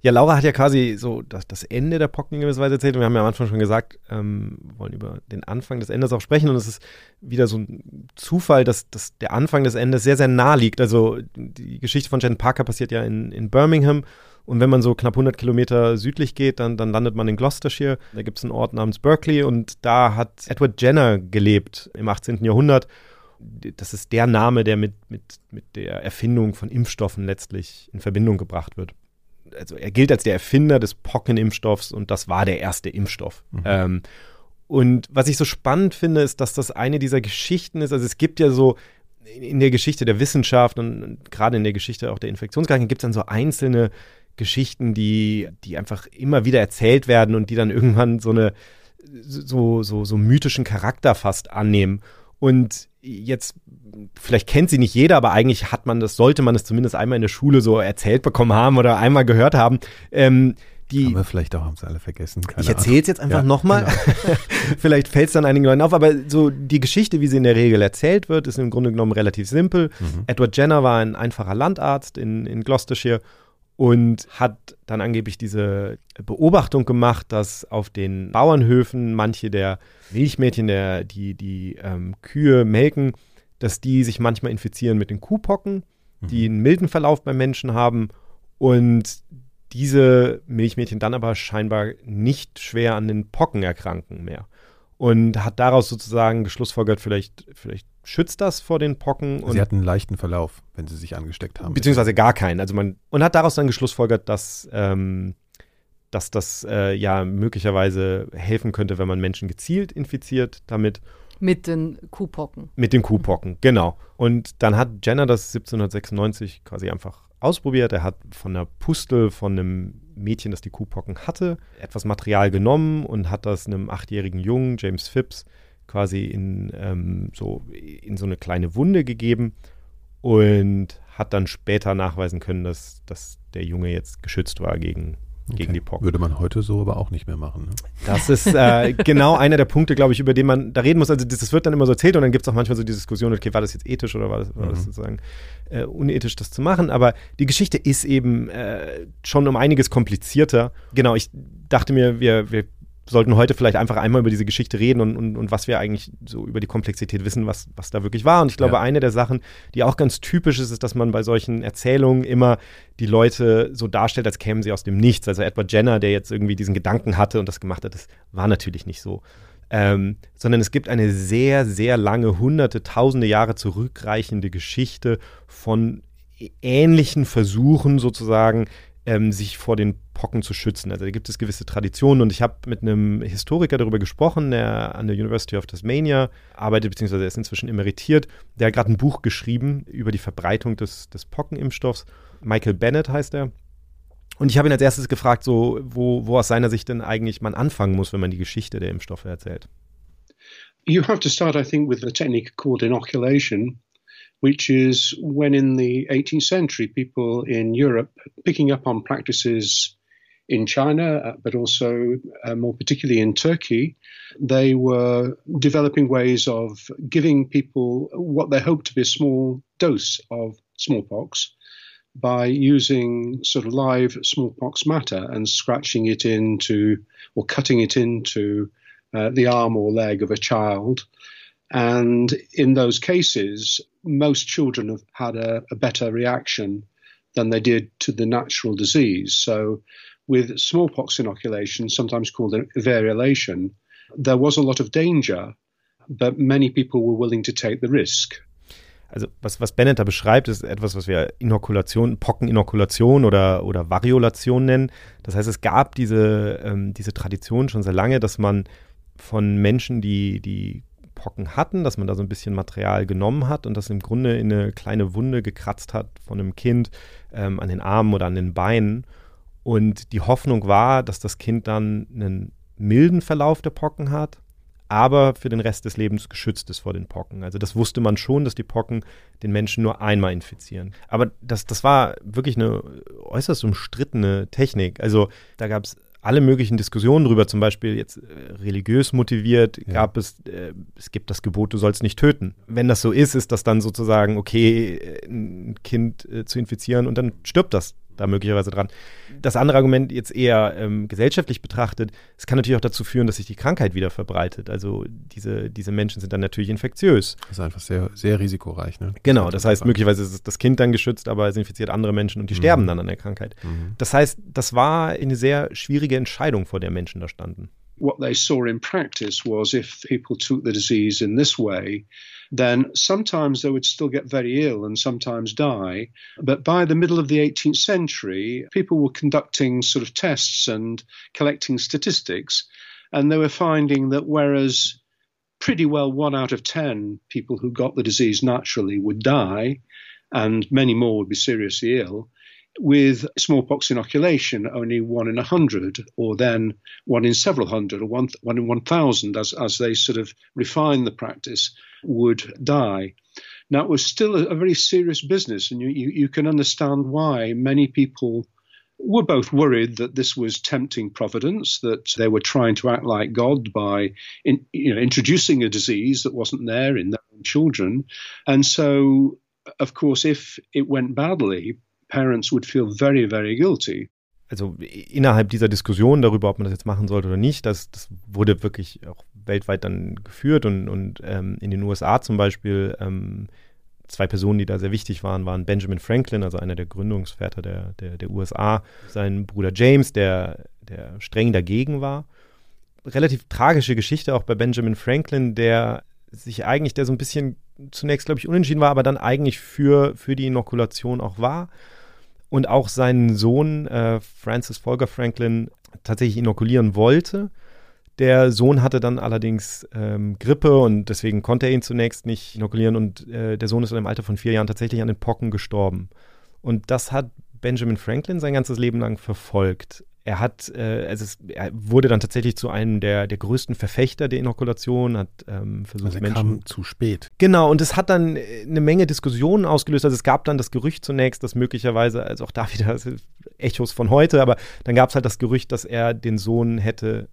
Ja, Laura hat ja quasi so das, das Ende der Pocken in gewisser Weise erzählt. Und wir haben ja am Anfang schon gesagt, ähm, wollen über den Anfang des Endes auch sprechen. Und es ist wieder so ein Zufall, dass, dass der Anfang des Endes sehr, sehr nah liegt. Also die Geschichte von Jen Parker passiert ja in, in Birmingham. Und wenn man so knapp 100 Kilometer südlich geht, dann, dann landet man in Gloucestershire. Da gibt es einen Ort namens Berkeley und da hat Edward Jenner gelebt im 18. Jahrhundert. Das ist der Name, der mit, mit, mit der Erfindung von Impfstoffen letztlich in Verbindung gebracht wird also er gilt als der Erfinder des Pockenimpfstoffs und das war der erste Impfstoff. Mhm. Ähm, und was ich so spannend finde, ist, dass das eine dieser Geschichten ist. Also es gibt ja so in der Geschichte der Wissenschaft und gerade in der Geschichte auch der Infektionskrankheiten gibt es dann so einzelne Geschichten, die, die einfach immer wieder erzählt werden und die dann irgendwann so eine so, so, so mythischen Charakter fast annehmen. Und jetzt, vielleicht kennt sie nicht jeder, aber eigentlich hat man das, sollte man es zumindest einmal in der Schule so erzählt bekommen haben oder einmal gehört haben. Ähm, die, aber vielleicht auch haben sie alle vergessen. ich erzähle es jetzt einfach ja, nochmal. Genau. vielleicht fällt es dann einigen Leuten auf, aber so die Geschichte, wie sie in der Regel erzählt wird, ist im Grunde genommen relativ simpel. Mhm. Edward Jenner war ein einfacher Landarzt in, in Gloucestershire und hat dann angeblich diese Beobachtung gemacht, dass auf den Bauernhöfen manche der Milchmädchen, der, die die ähm, Kühe melken, dass die sich manchmal infizieren mit den Kuhpocken, mhm. die einen milden Verlauf beim Menschen haben und diese Milchmädchen dann aber scheinbar nicht schwer an den Pocken erkranken mehr. Und hat daraus sozusagen geschlussfolgert, vielleicht, vielleicht schützt das vor den Pocken. sie hatten einen leichten Verlauf, wenn sie sich angesteckt haben. Beziehungsweise gar keinen. Also man, und hat daraus dann geschlussfolgert, dass, ähm, dass das äh, ja möglicherweise helfen könnte, wenn man Menschen gezielt infiziert damit. Mit den Kuhpocken. Mit den Kuhpocken, genau. Und dann hat Jenner das 1796 quasi einfach ausprobiert. Er hat von einer Pustel von einem Mädchen, das die Kuhpocken hatte, etwas Material genommen und hat das einem achtjährigen Jungen, James Phipps, quasi in, ähm, so, in so eine kleine Wunde gegeben und hat dann später nachweisen können, dass, dass der Junge jetzt geschützt war gegen, okay. gegen die Pocken. Würde man heute so aber auch nicht mehr machen. Ne? Das ist äh, genau einer der Punkte, glaube ich, über den man da reden muss. Also das, das wird dann immer so erzählt und dann gibt es auch manchmal so die Diskussion, okay, war das jetzt ethisch oder war das, war das mhm. sozusagen äh, unethisch, das zu machen? Aber die Geschichte ist eben äh, schon um einiges komplizierter. Genau, ich dachte mir, wir, wir sollten heute vielleicht einfach einmal über diese Geschichte reden und, und, und was wir eigentlich so über die Komplexität wissen, was, was da wirklich war. Und ich glaube, ja. eine der Sachen, die auch ganz typisch ist, ist, dass man bei solchen Erzählungen immer die Leute so darstellt, als kämen sie aus dem Nichts. Also Edward Jenner, der jetzt irgendwie diesen Gedanken hatte und das gemacht hat, das war natürlich nicht so. Ähm, sondern es gibt eine sehr, sehr lange, hunderte, tausende Jahre zurückreichende Geschichte von ähnlichen Versuchen sozusagen ähm, sich vor den Pocken zu schützen. Also da gibt es gewisse Traditionen und ich habe mit einem Historiker darüber gesprochen, der an der University of Tasmania arbeitet, beziehungsweise ist inzwischen emeritiert. Der hat gerade ein Buch geschrieben über die Verbreitung des, des Pockenimpfstoffs. Michael Bennett heißt er. Und ich habe ihn als erstes gefragt, so, wo, wo aus seiner Sicht denn eigentlich man anfangen muss, wenn man die Geschichte der Impfstoffe erzählt. You have to start, I think, with a technique called inoculation. Which is when in the 18th century, people in Europe picking up on practices in China, uh, but also uh, more particularly in Turkey, they were developing ways of giving people what they hoped to be a small dose of smallpox by using sort of live smallpox matter and scratching it into or cutting it into uh, the arm or leg of a child. And in those cases, most children have had a, a better reaction than they did to the natural disease. So, with smallpox inoculation, sometimes called a variolation, there was a lot of danger, but many people were willing to take the risk. Also was, was Bennett da beschreibt, ist etwas, was wir Inokulation, Pockenokulation oder, oder Variolation nennen. Das heißt, es gab diese, ähm, diese Tradition schon sehr lange, dass man von Menschen, die, die Pocken hatten, dass man da so ein bisschen Material genommen hat und das im Grunde in eine kleine Wunde gekratzt hat von einem Kind ähm, an den Armen oder an den Beinen. Und die Hoffnung war, dass das Kind dann einen milden Verlauf der Pocken hat aber für den Rest des Lebens geschützt ist vor den Pocken. Also das wusste man schon, dass die Pocken den Menschen nur einmal infizieren. Aber das, das war wirklich eine äußerst umstrittene Technik. Also da gab es alle möglichen Diskussionen drüber, zum Beispiel jetzt äh, religiös motiviert, ja. gab es, äh, es gibt das Gebot, du sollst nicht töten. Wenn das so ist, ist das dann sozusagen okay, äh, ein Kind äh, zu infizieren und dann stirbt das da möglicherweise dran. Das andere Argument jetzt eher ähm, gesellschaftlich betrachtet, es kann natürlich auch dazu führen, dass sich die Krankheit wieder verbreitet. Also diese, diese Menschen sind dann natürlich infektiös. Das ist einfach sehr, sehr risikoreich. Ne? Genau, das heißt, möglicherweise ist das Kind dann geschützt, aber es infiziert andere Menschen und die mhm. sterben dann an der Krankheit. Mhm. Das heißt, das war eine sehr schwierige Entscheidung, vor der Menschen da standen. What they saw in practice was if people took the disease in this way, then sometimes they would still get very ill and sometimes die. But by the middle of the 18th century, people were conducting sort of tests and collecting statistics, and they were finding that whereas pretty well one out of 10 people who got the disease naturally would die, and many more would be seriously ill, with smallpox inoculation, only one in a hundred, or then one in several hundred, or one, one in 1,000, as, as they sort of refine the practice, would die. Now, it was still a, a very serious business, and you, you, you can understand why many people were both worried that this was tempting providence, that they were trying to act like God by in, you know, introducing a disease that wasn't there in their own children. And so, of course, if it went badly, parents would feel very, very guilty. Also innerhalb dieser Diskussion darüber, ob man das jetzt machen sollte oder nicht, das, das wurde wirklich auch weltweit dann geführt und, und ähm, in den USA zum Beispiel ähm, zwei Personen, die da sehr wichtig waren, waren Benjamin Franklin, also einer der Gründungsväter der, der, der USA, sein Bruder James, der, der streng dagegen war. Relativ tragische Geschichte auch bei Benjamin Franklin, der sich eigentlich, der so ein bisschen zunächst, glaube ich, unentschieden war, aber dann eigentlich für, für die Inokulation auch war und auch seinen Sohn äh, Francis Folger Franklin tatsächlich inokulieren wollte. Der Sohn hatte dann allerdings ähm, Grippe und deswegen konnte er ihn zunächst nicht inokulieren und äh, der Sohn ist im Alter von vier Jahren tatsächlich an den Pocken gestorben. Und das hat Benjamin Franklin sein ganzes Leben lang verfolgt er hat, äh, also es, er wurde dann tatsächlich zu einem der, der größten Verfechter der Inokulation, hat ähm, versucht, also er Menschen. Kam zu spät. Genau, und es hat dann äh, eine Menge Diskussionen ausgelöst. Also es gab dann das Gerücht zunächst, dass möglicherweise, also auch da wieder Echos von heute, aber dann gab es halt das Gerücht, dass er den Sohn hätte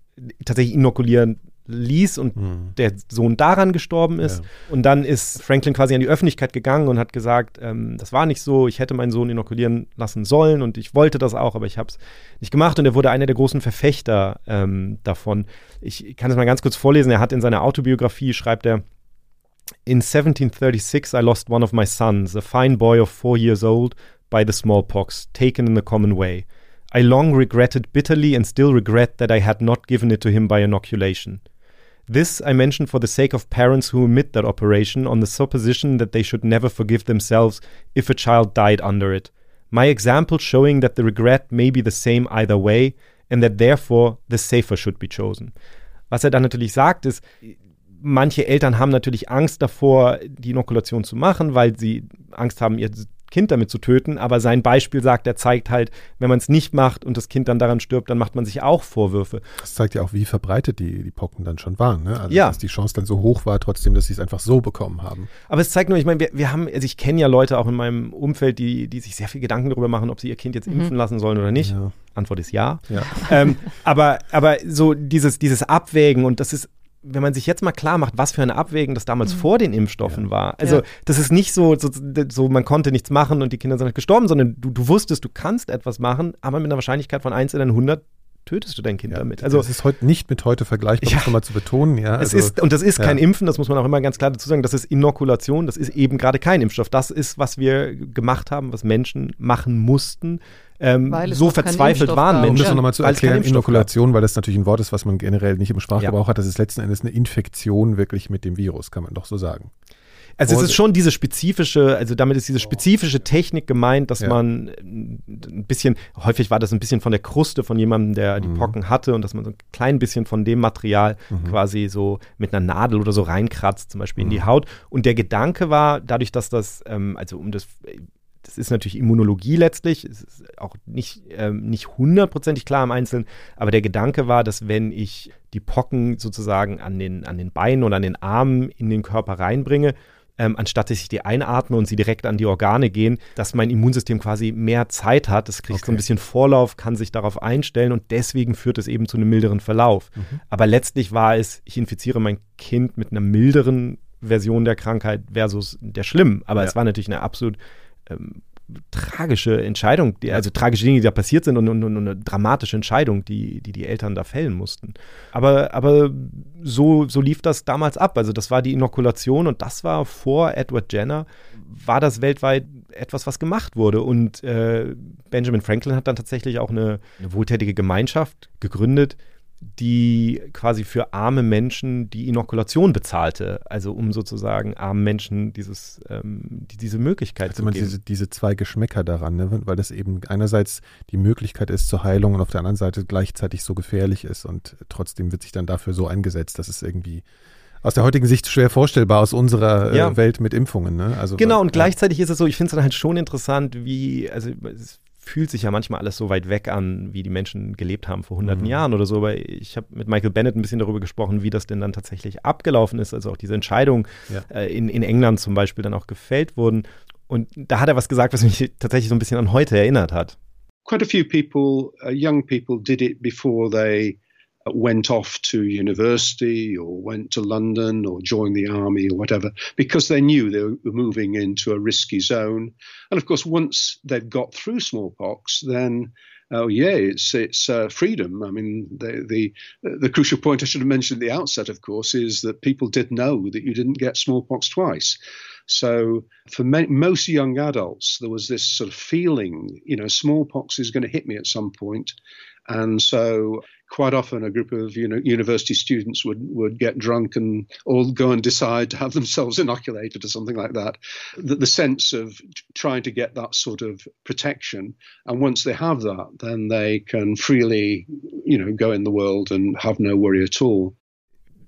tatsächlich inokulieren ließ und mhm. der Sohn daran gestorben ist. Ja. Und dann ist Franklin quasi an die Öffentlichkeit gegangen und hat gesagt, ähm, das war nicht so, ich hätte meinen Sohn inokulieren lassen sollen und ich wollte das auch, aber ich habe es nicht gemacht. Und er wurde einer der großen Verfechter ähm, davon. Ich kann es mal ganz kurz vorlesen. Er hat in seiner Autobiografie, schreibt er, In 1736 I lost one of my sons, a fine boy of four years old, by the smallpox, taken in the common way. I long regretted bitterly and still regret that I had not given it to him by inoculation. This I mention for the sake of parents who omit that operation on the supposition that they should never forgive themselves if a child died under it. My example showing that the regret may be the same either way and that therefore the safer should be chosen. Was er dann natürlich sagt, ist, manche Eltern haben natürlich Angst davor, die Inokulation zu machen, weil sie Angst haben, ihr Kind damit zu töten. Aber sein Beispiel sagt, er zeigt halt, wenn man es nicht macht und das Kind dann daran stirbt, dann macht man sich auch Vorwürfe. Das zeigt ja auch, wie verbreitet die, die Pocken dann schon waren. Ne? Also, ja. dass die Chance dann so hoch war, trotzdem, dass sie es einfach so bekommen haben. Aber es zeigt nur, ich meine, wir, wir haben, also ich kenne ja Leute auch in meinem Umfeld, die, die sich sehr viel Gedanken darüber machen, ob sie ihr Kind jetzt mhm. impfen lassen sollen oder nicht. Ja. Antwort ist ja. ja. Ähm, aber, aber so dieses, dieses Abwägen und das ist wenn man sich jetzt mal klar macht, was für eine Abwägung das damals mhm. vor den Impfstoffen ja. war. Also ja. das ist nicht so, so, so, man konnte nichts machen und die Kinder sind gestorben, sondern du, du wusstest, du kannst etwas machen, aber mit einer Wahrscheinlichkeit von 1 in 100 tötest du dein Kind ja, damit. Also das ist heute nicht mit heute vergleichbar, ja, um mal zu betonen. Ja, also, es ist, und das ist kein Impfen, das muss man auch immer ganz klar dazu sagen, das ist Inokulation, das ist eben gerade kein Impfstoff. Das ist, was wir gemacht haben, was Menschen machen mussten, ähm, so verzweifelt waren Menschen. Um das nochmal zu erklären, Inokulation, weil das natürlich ein Wort ist, was man generell nicht im Sprachgebrauch ja. hat, das ist letzten Endes eine Infektion wirklich mit dem Virus, kann man doch so sagen. Also es ist schon diese spezifische, also damit ist diese spezifische Technik gemeint, dass ja. man ein bisschen, häufig war das ein bisschen von der Kruste von jemandem, der die mhm. Pocken hatte und dass man so ein klein bisschen von dem Material mhm. quasi so mit einer Nadel oder so reinkratzt, zum Beispiel mhm. in die mhm. Haut. Und der Gedanke war, dadurch, dass das, ähm, also um das das ist natürlich Immunologie letztlich, es ist auch nicht, ähm, nicht hundertprozentig klar im Einzelnen, aber der Gedanke war, dass wenn ich die Pocken sozusagen an den, an den Beinen oder an den Armen in den Körper reinbringe, ähm, anstatt dass ich die einatme und sie direkt an die Organe gehen, dass mein Immunsystem quasi mehr Zeit hat. Das kriegt okay. so ein bisschen Vorlauf, kann sich darauf einstellen und deswegen führt es eben zu einem milderen Verlauf. Mhm. Aber letztlich war es, ich infiziere mein Kind mit einer milderen Version der Krankheit versus der schlimmen. Aber ja. es war natürlich eine absolut ähm, tragische Entscheidung, die, also tragische Dinge, die da passiert sind und, und, und, eine dramatische Entscheidung, die, die die Eltern da fällen mussten. Aber, aber so, so lief das damals ab. Also das war die Inokulation und das war vor Edward Jenner, war das weltweit etwas, was gemacht wurde. Und äh, Benjamin Franklin hat dann tatsächlich auch eine, eine wohltätige Gemeinschaft gegründet, die quasi für arme Menschen die Inokulation bezahlte, also um sozusagen armen Menschen dieses, ähm, die, diese Möglichkeit also zu geben. Diese, diese zwei Geschmäcker daran, ne? weil das eben einerseits die Möglichkeit ist zur Heilung und auf der anderen Seite gleichzeitig so gefährlich ist und trotzdem wird sich dann dafür so eingesetzt, dass es irgendwie aus der heutigen Sicht schwer vorstellbar aus unserer äh, ja. Welt mit Impfungen. Ne? Also, genau, und ja. gleichzeitig ist es so, ich finde es dann halt schon interessant, wie, also es fühlt sich ja manchmal alles so weit weg an, wie die Menschen gelebt haben vor hunderten mhm. Jahren oder so. Aber ich habe mit Michael Bennett ein bisschen darüber gesprochen, wie das denn dann tatsächlich abgelaufen ist. Also auch diese Entscheidungen ja. äh, in, in England zum Beispiel dann auch gefällt wurden. Und da hat er was gesagt, was mich tatsächlich so ein bisschen an heute erinnert hat. Quite a few people, uh, young people, did it before they went off to university or went to London or joined the army or whatever because they knew they were moving into a risky zone. And of course, once they've got through smallpox, then oh yeah, it's it's uh, freedom. I mean, the, the the crucial point I should have mentioned at the outset, of course, is that people did know that you didn't get smallpox twice. So for most young adults, there was this sort of feeling, you know, smallpox is going to hit me at some point, and so quite often a group of you know university students would would get drunk and all go and decide to have themselves inoculated or something like that. The, the sense of trying to get that sort of protection. And once they have that then they can freely you know go in the world and have no worry at all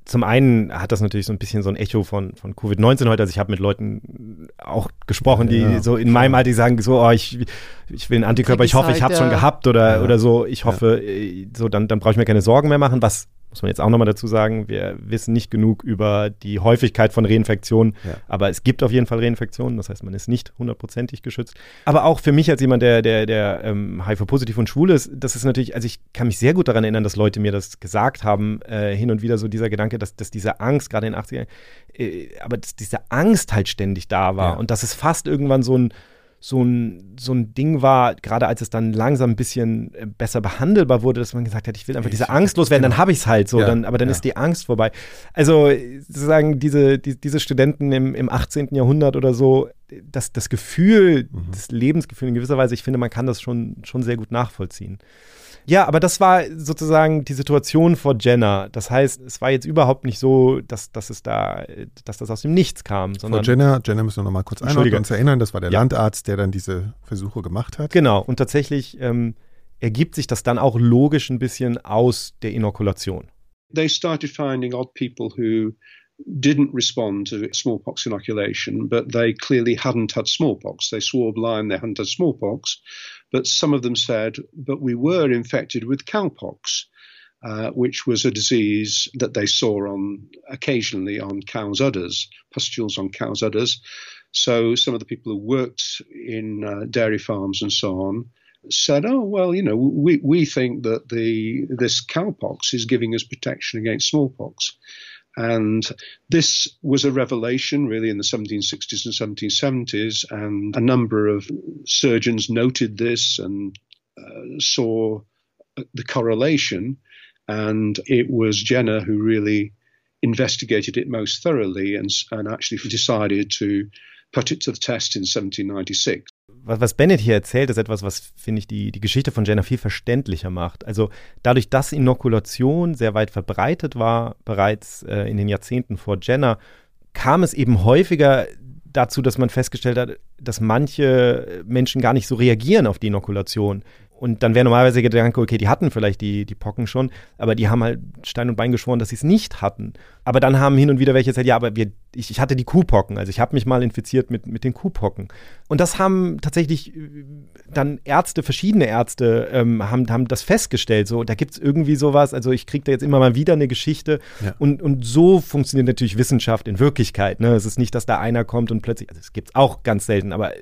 zum einen hat das natürlich so ein bisschen so ein Echo von, von Covid-19 heute. Also ich habe mit Leuten auch gesprochen, die ja, so in klar. meinem Alter die sagen so, oh, ich, ich will einen Antikörper, ich hoffe, ich habe es schon gehabt oder, ja. oder so. Ich hoffe, äh, so dann, dann brauche ich mir keine Sorgen mehr machen, was muss man jetzt auch nochmal dazu sagen, wir wissen nicht genug über die Häufigkeit von Reinfektionen, ja. aber es gibt auf jeden Fall Reinfektionen, das heißt, man ist nicht hundertprozentig geschützt. Aber auch für mich als jemand, der, der, der ähm, HIV-positiv und schwul ist, das ist natürlich, also ich kann mich sehr gut daran erinnern, dass Leute mir das gesagt haben, äh, hin und wieder so dieser Gedanke, dass, dass diese Angst, gerade in den 80ern, äh, aber dass diese Angst halt ständig da war ja. und dass es fast irgendwann so ein so ein, so ein Ding war, gerade als es dann langsam ein bisschen äh, besser behandelbar wurde, dass man gesagt hat, ich will einfach diese Angst loswerden, genau. dann habe ich es halt so, ja, dann, aber dann ja. ist die Angst vorbei. Also sozusagen diese, die, diese Studenten im, im 18. Jahrhundert oder so, das, das Gefühl, mhm. das Lebensgefühl in gewisser Weise, ich finde, man kann das schon, schon sehr gut nachvollziehen. Ja, aber das war sozusagen die Situation vor Jenner. Das heißt, es war jetzt überhaupt nicht so, dass, dass es da, dass das aus dem Nichts kam. Sondern vor Jenner, Jenner müssen wir nochmal kurz einordnen, uns erinnern, das war der ja. Landarzt, der dann diese Versuche gemacht hat. Genau, und tatsächlich ähm, ergibt sich das dann auch logisch ein bisschen aus der Inokulation. They started finding odd people who didn't respond to smallpox inoculation, but they clearly hadn't had smallpox. They swore blind they hadn't had smallpox, but some of them said, but we were infected with cowpox. Uh, which was a disease that they saw on occasionally on cows' udders, pustules on cows' udders. So some of the people who worked in uh, dairy farms and so on said, "Oh well, you know, we we think that the this cowpox is giving us protection against smallpox." And this was a revelation really in the 1760s and 1770s, and a number of surgeons noted this and uh, saw the correlation. And it was Jenner who really investigated it most thoroughly and, and actually decided to put it to the test in 1796. was, was Bennett hier erzählt, ist etwas, was, finde ich, die, die Geschichte von Jenner viel verständlicher macht. Also dadurch, dass Inokulation sehr weit verbreitet war, bereits äh, in den Jahrzehnten vor Jenner, kam es eben häufiger dazu, dass man festgestellt hat, dass manche Menschen gar nicht so reagieren auf die Inokulation. Und dann wäre normalerweise der Gedanke, okay, die hatten vielleicht die, die Pocken schon, aber die haben halt Stein und Bein geschworen, dass sie es nicht hatten. Aber dann haben hin und wieder welche gesagt, ja, aber wir, ich, ich hatte die Kuhpocken, also ich habe mich mal infiziert mit, mit den Kuhpocken. Und das haben tatsächlich äh, dann Ärzte, verschiedene Ärzte ähm, haben, haben das festgestellt. So, da gibt es irgendwie sowas, also ich kriege da jetzt immer mal wieder eine Geschichte. Ja. Und, und so funktioniert natürlich Wissenschaft in Wirklichkeit. Ne? Es ist nicht, dass da einer kommt und plötzlich, also es gibt es auch ganz selten, aber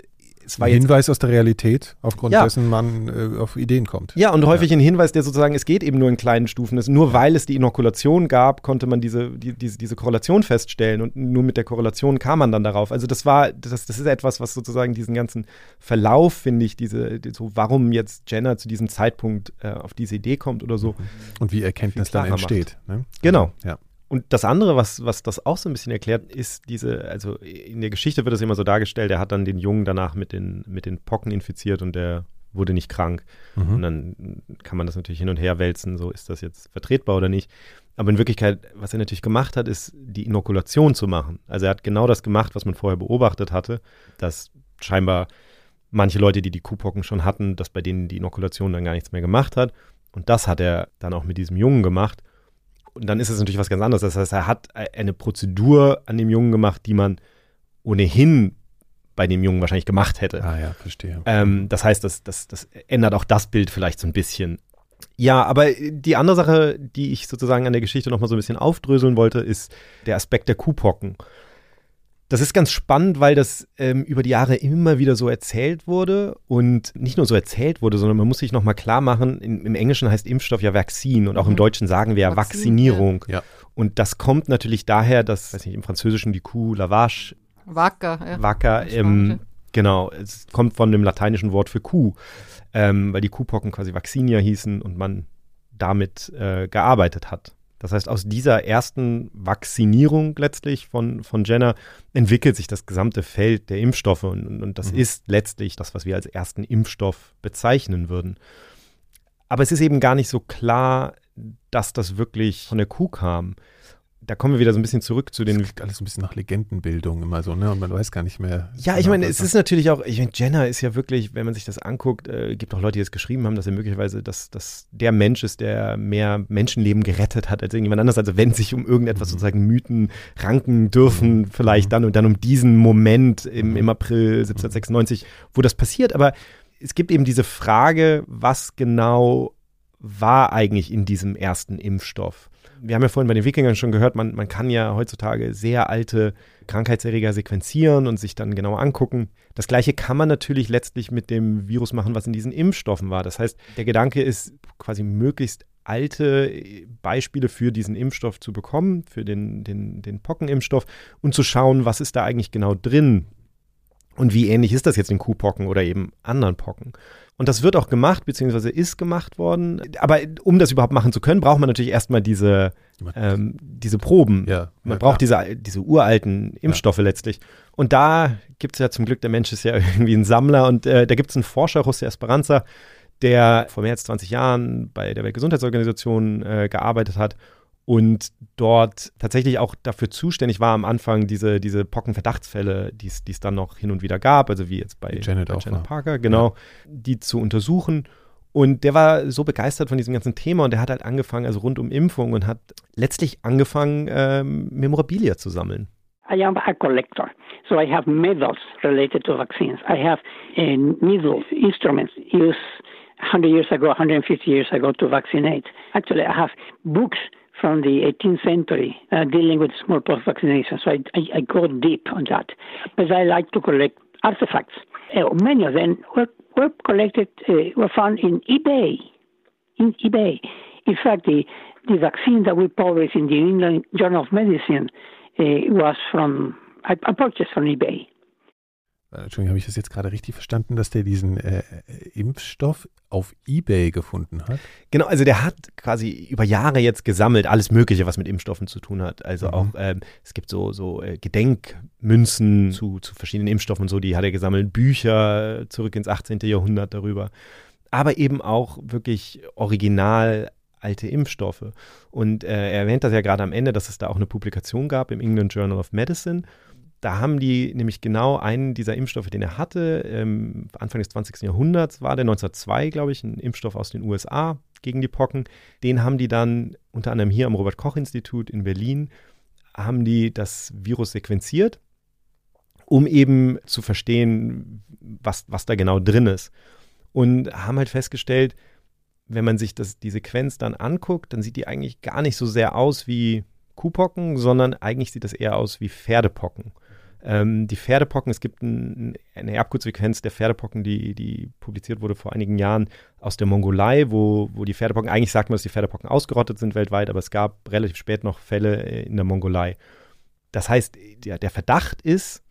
es war ein Hinweis aus der Realität, aufgrund ja. dessen man äh, auf Ideen kommt. Ja, und häufig ja. ein Hinweis, der sozusagen, es geht eben nur in kleinen Stufen ist. Nur weil es die Inokulation gab, konnte man diese, die, diese, diese Korrelation feststellen und nur mit der Korrelation kam man dann darauf. Also das war, das, das ist etwas, was sozusagen diesen ganzen Verlauf, finde ich, diese, so warum jetzt Jenner zu diesem Zeitpunkt äh, auf diese Idee kommt oder so. Und wie Erkenntnis dann entsteht. Ne? Genau. Ja. Und das andere, was, was das auch so ein bisschen erklärt, ist diese, also in der Geschichte wird es immer so dargestellt, er hat dann den Jungen danach mit den, mit den Pocken infiziert und der wurde nicht krank. Mhm. Und dann kann man das natürlich hin und her wälzen, so ist das jetzt vertretbar oder nicht. Aber in Wirklichkeit, was er natürlich gemacht hat, ist die Inokulation zu machen. Also er hat genau das gemacht, was man vorher beobachtet hatte, dass scheinbar manche Leute, die die Kuhpocken schon hatten, dass bei denen die Inokulation dann gar nichts mehr gemacht hat. Und das hat er dann auch mit diesem Jungen gemacht. Und dann ist es natürlich was ganz anderes. Das heißt, er hat eine Prozedur an dem Jungen gemacht, die man ohnehin bei dem Jungen wahrscheinlich gemacht hätte. Ah ja, verstehe. Ähm, das heißt, das, das, das ändert auch das Bild vielleicht so ein bisschen. Ja, aber die andere Sache, die ich sozusagen an der Geschichte nochmal so ein bisschen aufdröseln wollte, ist der Aspekt der Kuhpocken. Das ist ganz spannend, weil das ähm, über die Jahre immer wieder so erzählt wurde und nicht nur so erzählt wurde, sondern man muss sich nochmal klar machen, in, im Englischen heißt Impfstoff ja Vaccine und auch im mhm. Deutschen sagen wir ja Vaccinierung. Ja. Und das kommt natürlich daher, dass, weiß nicht, im Französischen die Kuh Lavage. Wacker, ja. Wacker, ähm, genau, es kommt von dem lateinischen Wort für Kuh, ähm, weil die Kuhpocken quasi Vaccinia hießen und man damit äh, gearbeitet hat. Das heißt, aus dieser ersten Vaccinierung letztlich von, von Jenner entwickelt sich das gesamte Feld der Impfstoffe und, und das mhm. ist letztlich das, was wir als ersten Impfstoff bezeichnen würden. Aber es ist eben gar nicht so klar, dass das wirklich von der Kuh kam da kommen wir wieder so ein bisschen zurück zu den. Das klingt alles so ein bisschen nach Legendenbildung immer so, ne? Und man weiß gar nicht mehr. Ja, ich genau, meine, es ist natürlich auch, ich meine, Jenner ist ja wirklich, wenn man sich das anguckt, äh, gibt auch Leute, die das geschrieben haben, dass er möglicherweise dass, dass der Mensch ist, der mehr Menschenleben gerettet hat als irgendjemand anders. Also wenn sich um irgendetwas mhm. sozusagen Mythen ranken dürfen, mhm. vielleicht mhm. dann und dann um diesen Moment im, im April 1796, wo das passiert. Aber es gibt eben diese Frage, was genau war eigentlich in diesem ersten Impfstoff? Wir haben ja vorhin bei den Wikingern schon gehört, man, man kann ja heutzutage sehr alte Krankheitserreger sequenzieren und sich dann genau angucken. Das gleiche kann man natürlich letztlich mit dem Virus machen, was in diesen Impfstoffen war. Das heißt, der Gedanke ist quasi möglichst alte Beispiele für diesen Impfstoff zu bekommen, für den, den, den Pockenimpfstoff und zu schauen, was ist da eigentlich genau drin und wie ähnlich ist das jetzt in Kuhpocken oder eben anderen Pocken. Und das wird auch gemacht, beziehungsweise ist gemacht worden. Aber um das überhaupt machen zu können, braucht man natürlich erstmal diese, ähm, diese Proben. Ja, man ja, braucht diese, diese uralten Impfstoffe letztlich. Und da gibt es ja zum Glück, der Mensch ist ja irgendwie ein Sammler und äh, da gibt es einen Forscher, José Esperanza, der vor mehr als 20 Jahren bei der Weltgesundheitsorganisation äh, gearbeitet hat und dort tatsächlich auch dafür zuständig war am Anfang diese, diese Pockenverdachtsfälle, die es dann noch hin und wieder gab, also wie jetzt bei, Janet, bei Janet Parker, genau, ja. die zu untersuchen. Und der war so begeistert von diesem ganzen Thema und der hat halt angefangen, also rund um Impfung und hat letztlich angefangen, ähm, Memorabilia zu sammeln. I am a collector, so I have medals related to vaccines. I have uh, needle instruments used 100 years ago, 150 years ago to vaccinate. Actually, I have books from the 18th century uh, dealing with smallpox vaccination. So I, I, I, go deep on that. But I like to collect artifacts. Uh, many of them were, were collected, uh, were found in eBay. In eBay. In fact, the the vaccine that we published in the England Journal of Medicine uh, was from, I, I purchased from eBay. Äh, Entschuldigung, habe ich das jetzt gerade richtig verstanden, dass der diesen äh, Impfstoff auf Ebay gefunden hat? Genau, also der hat quasi über Jahre jetzt gesammelt, alles Mögliche, was mit Impfstoffen zu tun hat. Also mhm. auch, ähm, es gibt so, so äh, Gedenkmünzen zu, zu verschiedenen Impfstoffen und so, die hat er gesammelt, Bücher zurück ins 18. Jahrhundert darüber. Aber eben auch wirklich original alte Impfstoffe. Und äh, er erwähnt das ja gerade am Ende, dass es da auch eine Publikation gab im England Journal of Medicine da haben die nämlich genau einen dieser Impfstoffe, den er hatte, ähm, Anfang des 20. Jahrhunderts war der, 1902, glaube ich, ein Impfstoff aus den USA gegen die Pocken. Den haben die dann unter anderem hier am Robert-Koch-Institut in Berlin, haben die das Virus sequenziert, um eben zu verstehen, was, was da genau drin ist. Und haben halt festgestellt, wenn man sich das, die Sequenz dann anguckt, dann sieht die eigentlich gar nicht so sehr aus wie Kuhpocken, sondern eigentlich sieht das eher aus wie Pferdepocken. Ähm, die Pferdepocken, es gibt ein, eine Erbgutsequenz der Pferdepocken, die, die publiziert wurde vor einigen Jahren aus der Mongolei, wo, wo die Pferdepocken, eigentlich sagt man, dass die Pferdepocken ausgerottet sind weltweit, aber es gab relativ spät noch Fälle äh, in der Mongolei. Das heißt, der, der Verdacht ist,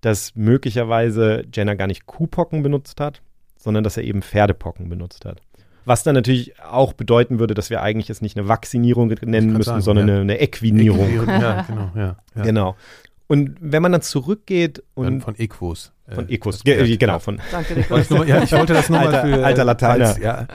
dass möglicherweise Jenner gar nicht Kuhpocken benutzt hat, sondern dass er eben Pferdepocken benutzt hat. Was dann natürlich auch bedeuten würde, dass wir eigentlich es nicht eine Vaccinierung nennen müssen, sagen, sondern ja. eine, eine Equinierung. Ja, genau, ja. Genau. Und wenn man dann zurückgeht und. Von Equus. Äh, von Equus, äh, genau. Von, Danke. Ich, ja, ich wollte das nochmal für. Alter Lateiner. Als, ja.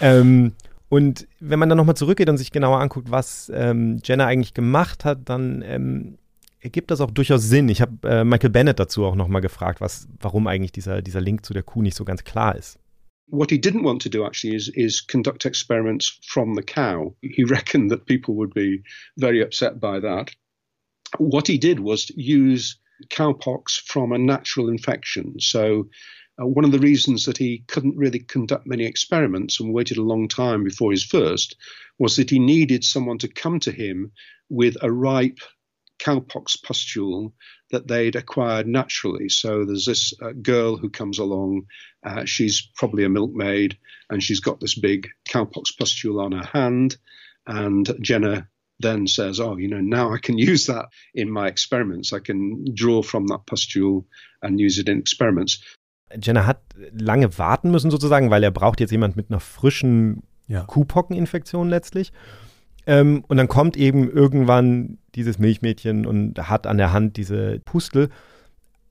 ähm, und wenn man dann nochmal zurückgeht und sich genauer anguckt, was ähm, Jenner eigentlich gemacht hat, dann ähm, ergibt das auch durchaus Sinn. Ich habe äh, Michael Bennett dazu auch nochmal gefragt, was, warum eigentlich dieser, dieser Link zu der Kuh nicht so ganz klar ist. What he didn't want to do actually is, is conduct experiments from the cow. He reckoned that people would be very upset by that. What he did was use cowpox from a natural infection. So, uh, one of the reasons that he couldn't really conduct many experiments and waited a long time before his first was that he needed someone to come to him with a ripe cowpox pustule that they'd acquired naturally. So there's this uh, girl who comes along. Uh, she's probably a milkmaid, and she's got this big cowpox pustule on her hand. And Jenna then says, oh, you know, now I can use that in my experiments. I can draw from that pustule and use it in experiments. Jenner hat lange warten müssen sozusagen, weil er braucht jetzt jemand mit einer frischen ja. Kuhpockeninfektion letztlich. Ähm, und dann kommt eben irgendwann dieses Milchmädchen und hat an der Hand diese Pustel.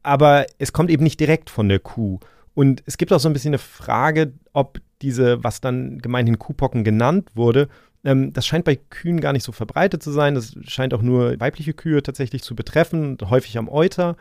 Aber es kommt eben nicht direkt von der Kuh. Und es gibt auch so ein bisschen eine Frage, ob diese, was dann gemeinhin Kuhpocken genannt wurde, ähm, das scheint bei Kühen gar nicht so verbreitet zu sein. Das scheint auch nur weibliche Kühe tatsächlich zu betreffen, häufig am Euter.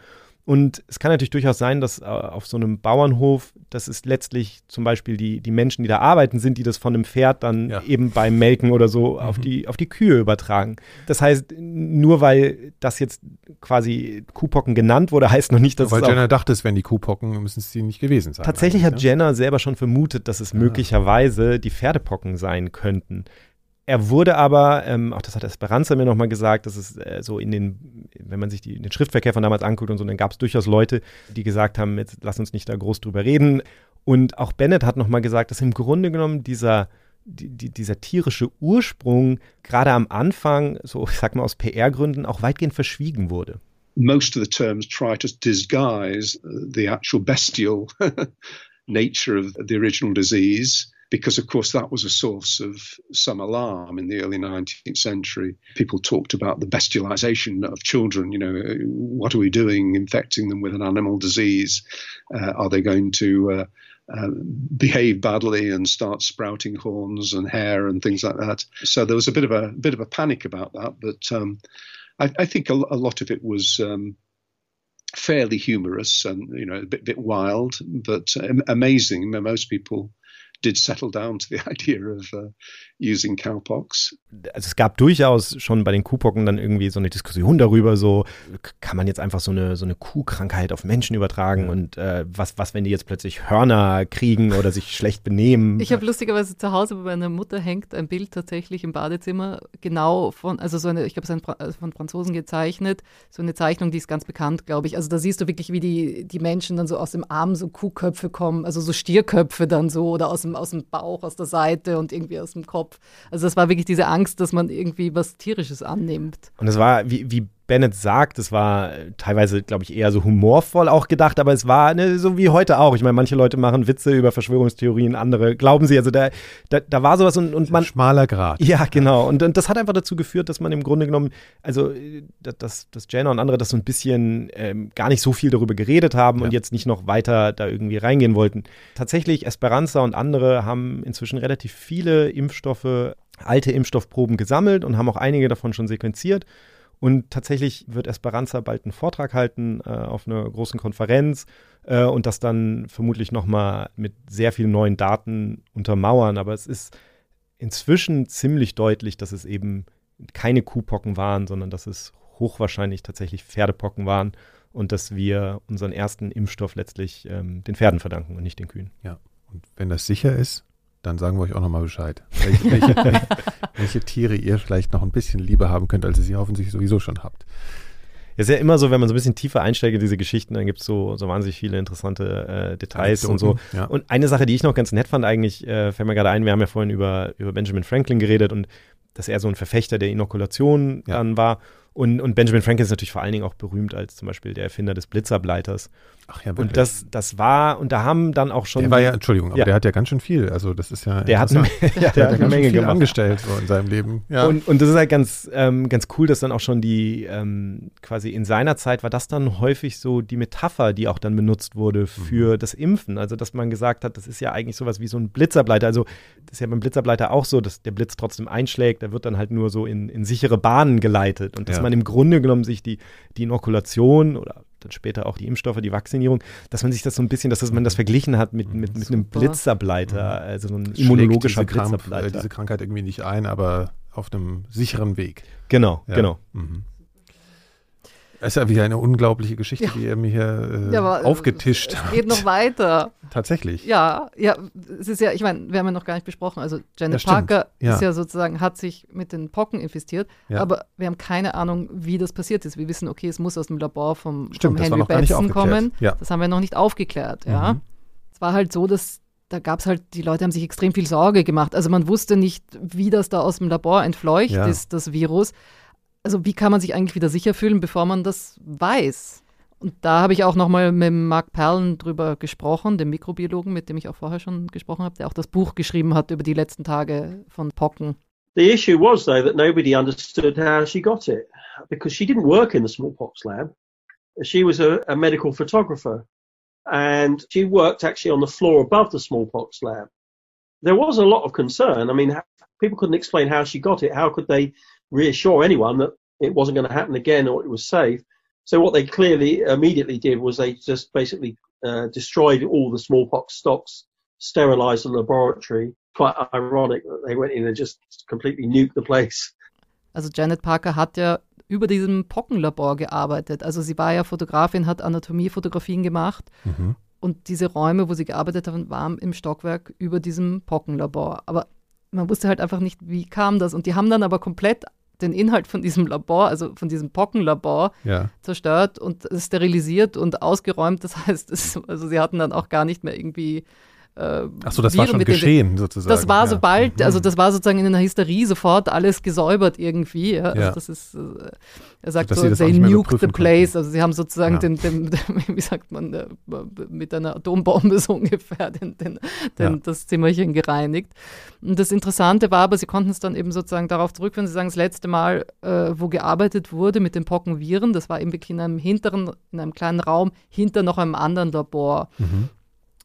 Und es kann natürlich durchaus sein, dass äh, auf so einem Bauernhof, das ist letztlich zum Beispiel die, die Menschen, die da arbeiten, sind, die das von einem Pferd dann ja. eben beim Melken oder so mhm. auf, die, auf die Kühe übertragen. Das heißt, nur weil das jetzt quasi Kuhpocken genannt wurde, heißt noch nicht, dass weil es. Weil Jenner dachte, es wären die Kuhpocken, müssen es die nicht gewesen sein. Tatsächlich hat ne? Jenner selber schon vermutet, dass es ja. möglicherweise die Pferdepocken sein könnten. Er wurde aber, ähm, auch das hat Esperanza mir nochmal gesagt, dass es äh, so in den, wenn man sich die, den Schriftverkehr von damals anguckt und so, dann gab es durchaus Leute, die gesagt haben, jetzt lass uns nicht da groß drüber reden. Und auch Bennett hat nochmal gesagt, dass im Grunde genommen dieser, die, die, dieser tierische Ursprung gerade am Anfang, so ich sag mal aus PR-Gründen, auch weitgehend verschwiegen wurde. Most of the terms try to disguise the actual bestial nature of the original disease. Because, of course, that was a source of some alarm in the early 19th century. People talked about the bestialization of children. You know, what are we doing, infecting them with an animal disease? Uh, are they going to uh, uh, behave badly and start sprouting horns and hair and things like that? So there was a bit of a bit of a panic about that, but um, I, I, think a, a, lot of it was. Um, fairly humorous and you know a bit, bit wild, but amazing. Most people did settle down to the idea of uh, using cowpox. Also es gab durchaus schon bei den Kuhpocken dann irgendwie so eine Diskussion darüber, so kann man jetzt einfach so eine, so eine Kuhkrankheit auf Menschen übertragen und äh, was, was, wenn die jetzt plötzlich Hörner kriegen oder sich schlecht benehmen? Ich habe lustigerweise zu Hause bei meiner Mutter hängt ein Bild tatsächlich im Badezimmer, genau von, also so eine, ich glaube, es ist äh, von Franzosen gezeichnet, so eine Zeichnung, die ist ganz bekannt, glaube ich. Also da siehst du wirklich, wie die, die Menschen dann so aus dem Arm so Kuhköpfe kommen, also so Stierköpfe dann so oder aus dem dem, aus dem Bauch, aus der Seite und irgendwie aus dem Kopf. Also das war wirklich diese Angst, dass man irgendwie was Tierisches annimmt. Und es war, wie, wie Bennett sagt, es war teilweise, glaube ich, eher so humorvoll auch gedacht, aber es war ne, so wie heute auch. Ich meine, manche Leute machen Witze über Verschwörungstheorien, andere glauben sie. Also da, da, da war sowas und, und man. Schmaler Grad. Ja, genau. Und, und das hat einfach dazu geführt, dass man im Grunde genommen, also dass, dass Jenna und andere das so ein bisschen ähm, gar nicht so viel darüber geredet haben ja. und jetzt nicht noch weiter da irgendwie reingehen wollten. Tatsächlich, Esperanza und andere haben inzwischen relativ viele Impfstoffe, alte Impfstoffproben gesammelt und haben auch einige davon schon sequenziert. Und tatsächlich wird Esperanza bald einen Vortrag halten äh, auf einer großen Konferenz äh, und das dann vermutlich nochmal mit sehr vielen neuen Daten untermauern. Aber es ist inzwischen ziemlich deutlich, dass es eben keine Kuhpocken waren, sondern dass es hochwahrscheinlich tatsächlich Pferdepocken waren und dass wir unseren ersten Impfstoff letztlich ähm, den Pferden verdanken und nicht den Kühen. Ja, und wenn das sicher ist, dann sagen wir euch auch nochmal Bescheid. Welche, welche, welche, Tiere ihr vielleicht noch ein bisschen lieber haben könnt, als ihr sie hoffentlich sowieso schon habt. Es ist ja immer so, wenn man so ein bisschen tiefer einsteigt in diese Geschichten, dann gibt es so, so wahnsinnig viele interessante äh, Details und so. Ja. Und eine Sache, die ich noch ganz nett fand, eigentlich, äh, fällt mir gerade ein, wir haben ja vorhin über, über Benjamin Franklin geredet und dass er so ein Verfechter der Inokulation ja. dann war. Und, und Benjamin Franklin ist natürlich vor allen Dingen auch berühmt als zum Beispiel der Erfinder des Blitzableiters. Ach ja, wirklich. Und das, das war, und da haben dann auch schon. Der war ja, Entschuldigung, aber ja. der hat ja ganz schön viel. Also, das ist ja. Der hat eine, ja, der hat eine Menge gemacht. angestellt so in seinem Leben. Ja. Und, und das ist halt ganz, ähm, ganz cool, dass dann auch schon die, ähm, quasi in seiner Zeit war das dann häufig so die Metapher, die auch dann benutzt wurde für mhm. das Impfen. Also, dass man gesagt hat, das ist ja eigentlich sowas wie so ein Blitzableiter. Also, das ist ja beim Blitzableiter auch so, dass der Blitz trotzdem einschlägt. Der wird dann halt nur so in, in sichere Bahnen geleitet. Und dass ja. man im Grunde genommen sich die, die Inokulation oder dann später auch die Impfstoffe, die Vaccinierung, dass man sich das so ein bisschen, dass man das verglichen hat mit, mit, mit einem Blitzableiter, also so ein immunologischer diese Blitzableiter. Krampf, diese Krankheit irgendwie nicht ein, aber auf einem sicheren Weg. Genau, ja. genau. Mhm. Es ist ja wieder eine unglaubliche Geschichte, ja. die er mir hier äh, ja, aufgetischt es hat. Geht noch weiter. Tatsächlich. Ja, ja, es ist ja, ich meine, wir haben ja noch gar nicht besprochen. Also Janet ja, Parker ist ja sozusagen, hat sich mit den Pocken infiziert, aber wir haben keine Ahnung, wie das passiert ist. Wir wissen, okay, es muss aus dem Labor vom, Stimmt, vom Henry Batson kommen. Das haben wir noch nicht aufgeklärt, ja. Mhm. Es war halt so, dass da gab es halt, die Leute haben sich extrem viel Sorge gemacht. Also man wusste nicht, wie das da aus dem Labor entfleucht ist, das Virus also wie kann man sich eigentlich wieder sicher fühlen, bevor man das weiß? Und da habe ich auch nochmal mit Mark Perlen drüber gesprochen, dem Mikrobiologen, mit dem ich auch vorher schon gesprochen habe, der auch das Buch geschrieben hat über die letzten Tage von Pocken. The issue was, though, that nobody understood how she got it because she didn't work in the smallpox lab. She was a, a medical photographer and she worked actually on the floor above the smallpox lab. There was a lot of concern. I mean, people couldn't explain how she got it. How could they reassure anyone that it wasn't going to happen again or it was safe. So what they clearly immediately did was they just basically uh, destroyed all the smallpox stocks, sterilized the laboratory. Quite ironic that they went in and just completely nuked the place. Also Janet Parker hat ja über diesem Pockenlabor gearbeitet. Also sie war ja Fotografin, hat Anatomiefotografien gemacht. Mhm. Und diese Räume, wo sie gearbeitet haben, waren im Stockwerk über diesem Pockenlabor. Aber man wusste halt einfach nicht, wie kam das. Und die haben dann aber komplett den Inhalt von diesem Labor, also von diesem Pockenlabor, ja. zerstört und sterilisiert und ausgeräumt. Das heißt, es, also sie hatten dann auch gar nicht mehr irgendwie äh, Ach so, das Viren war schon geschehen den, sozusagen. Das war ja. sobald, mhm. also das war sozusagen in einer Hysterie sofort alles gesäubert irgendwie. Ja. Also ja. das ist, äh, er sagt so, they nuked the place. Also sie haben sozusagen den, den, den, wie sagt man, äh, mit einer Atombombe so ungefähr den, den, den das Zimmerchen gereinigt. Und das Interessante war aber, sie konnten es dann eben sozusagen darauf zurückführen, sie sagen, das letzte Mal, äh, wo gearbeitet wurde mit den Pockenviren, das war eben wirklich in einem hinteren, in einem kleinen Raum hinter noch einem anderen Labor. Mhm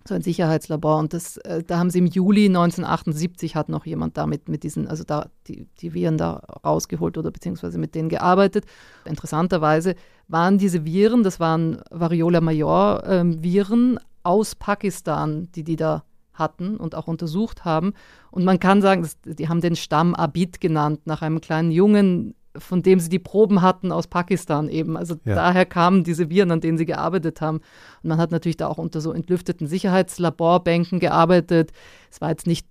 so ein Sicherheitslabor. Und das, äh, da haben sie im Juli 1978 hat noch jemand damit mit diesen, also da die, die Viren da rausgeholt oder beziehungsweise mit denen gearbeitet. Interessanterweise waren diese Viren, das waren Variola Major ähm, Viren aus Pakistan, die die da hatten und auch untersucht haben. Und man kann sagen, das, die haben den Stamm Abid genannt, nach einem kleinen Jungen von dem sie die Proben hatten aus Pakistan eben. Also ja. daher kamen diese Viren, an denen sie gearbeitet haben. Und man hat natürlich da auch unter so entlüfteten Sicherheitslaborbänken gearbeitet. Es war jetzt nicht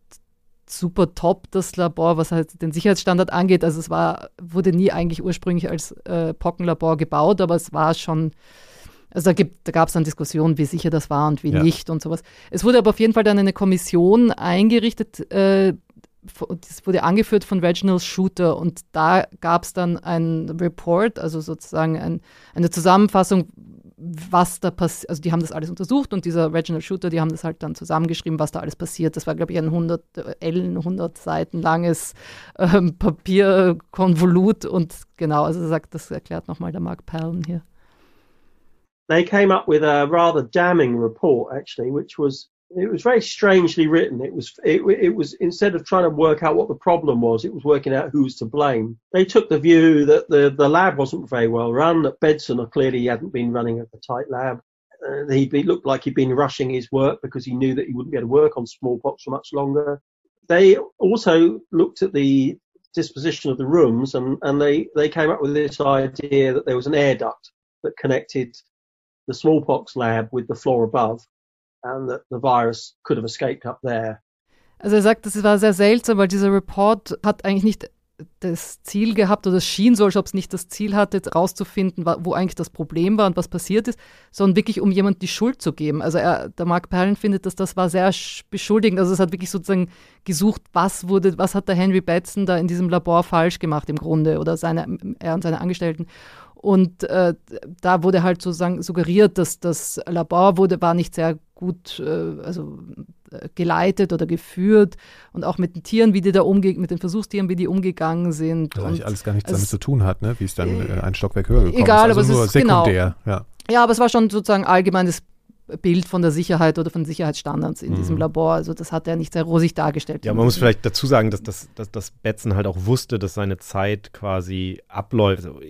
super top, das Labor, was halt den Sicherheitsstandard angeht. Also es war, wurde nie eigentlich ursprünglich als äh, Pockenlabor gebaut, aber es war schon Also da, da gab es dann Diskussionen, wie sicher das war und wie ja. nicht und sowas. Es wurde aber auf jeden Fall dann eine Kommission eingerichtet, äh, das wurde angeführt von Reginald Shooter und da gab es dann ein Report, also sozusagen ein, eine Zusammenfassung, was da passiert, also die haben das alles untersucht und dieser Reginald Shooter, die haben das halt dann zusammengeschrieben, was da alles passiert. Das war, glaube ich, ein 100 Ellen, 100 Seiten langes ähm, Papierkonvolut und genau, also sagt, das erklärt nochmal der Mark Pallen hier. They came up with a rather damning report, actually, which was it was very strangely written. It was it, it was instead of trying to work out what the problem was, it was working out who's to blame. They took the view that the the lab wasn't very well run. That Bedson clearly hadn't been running a tight lab. Uh, he, he looked like he'd been rushing his work because he knew that he wouldn't be able to work on smallpox for much longer. They also looked at the disposition of the rooms and, and they, they came up with this idea that there was an air duct that connected the smallpox lab with the floor above and that the virus could have escaped up there. Also er sagt, das war sehr seltsam, weil dieser Report hat eigentlich nicht das Ziel gehabt oder es schien so, als ob es nicht das Ziel hatte, rauszufinden, wo eigentlich das Problem war und was passiert ist, sondern wirklich um jemand die Schuld zu geben. Also er, der Mark Perlin findet, dass das war sehr beschuldigend. Also es hat wirklich sozusagen gesucht, was wurde, was hat der Henry Batson da in diesem Labor falsch gemacht im Grunde oder seine, er und seine Angestellten. Und äh, da wurde halt sozusagen suggeriert, dass das Labor wurde, war nicht sehr gut äh, also, äh, geleitet oder geführt und auch mit den Tieren, wie die da umgehen, mit den Versuchstieren, wie die umgegangen sind. Das eigentlich alles gar nichts damit zu tun hat, ne? wie es dann äh, ein Stockwerk höher gekommen egal, ist. Also aber es ist genau. sekundär. Genau. Ja. ja, aber es war schon sozusagen allgemeines Bild von der Sicherheit oder von Sicherheitsstandards in mhm. diesem Labor. Also das hat er nicht sehr rosig dargestellt. Ja, man muss vielleicht dazu sagen, dass, dass, dass, dass Betzen halt auch wusste, dass seine Zeit quasi abläuft. Also,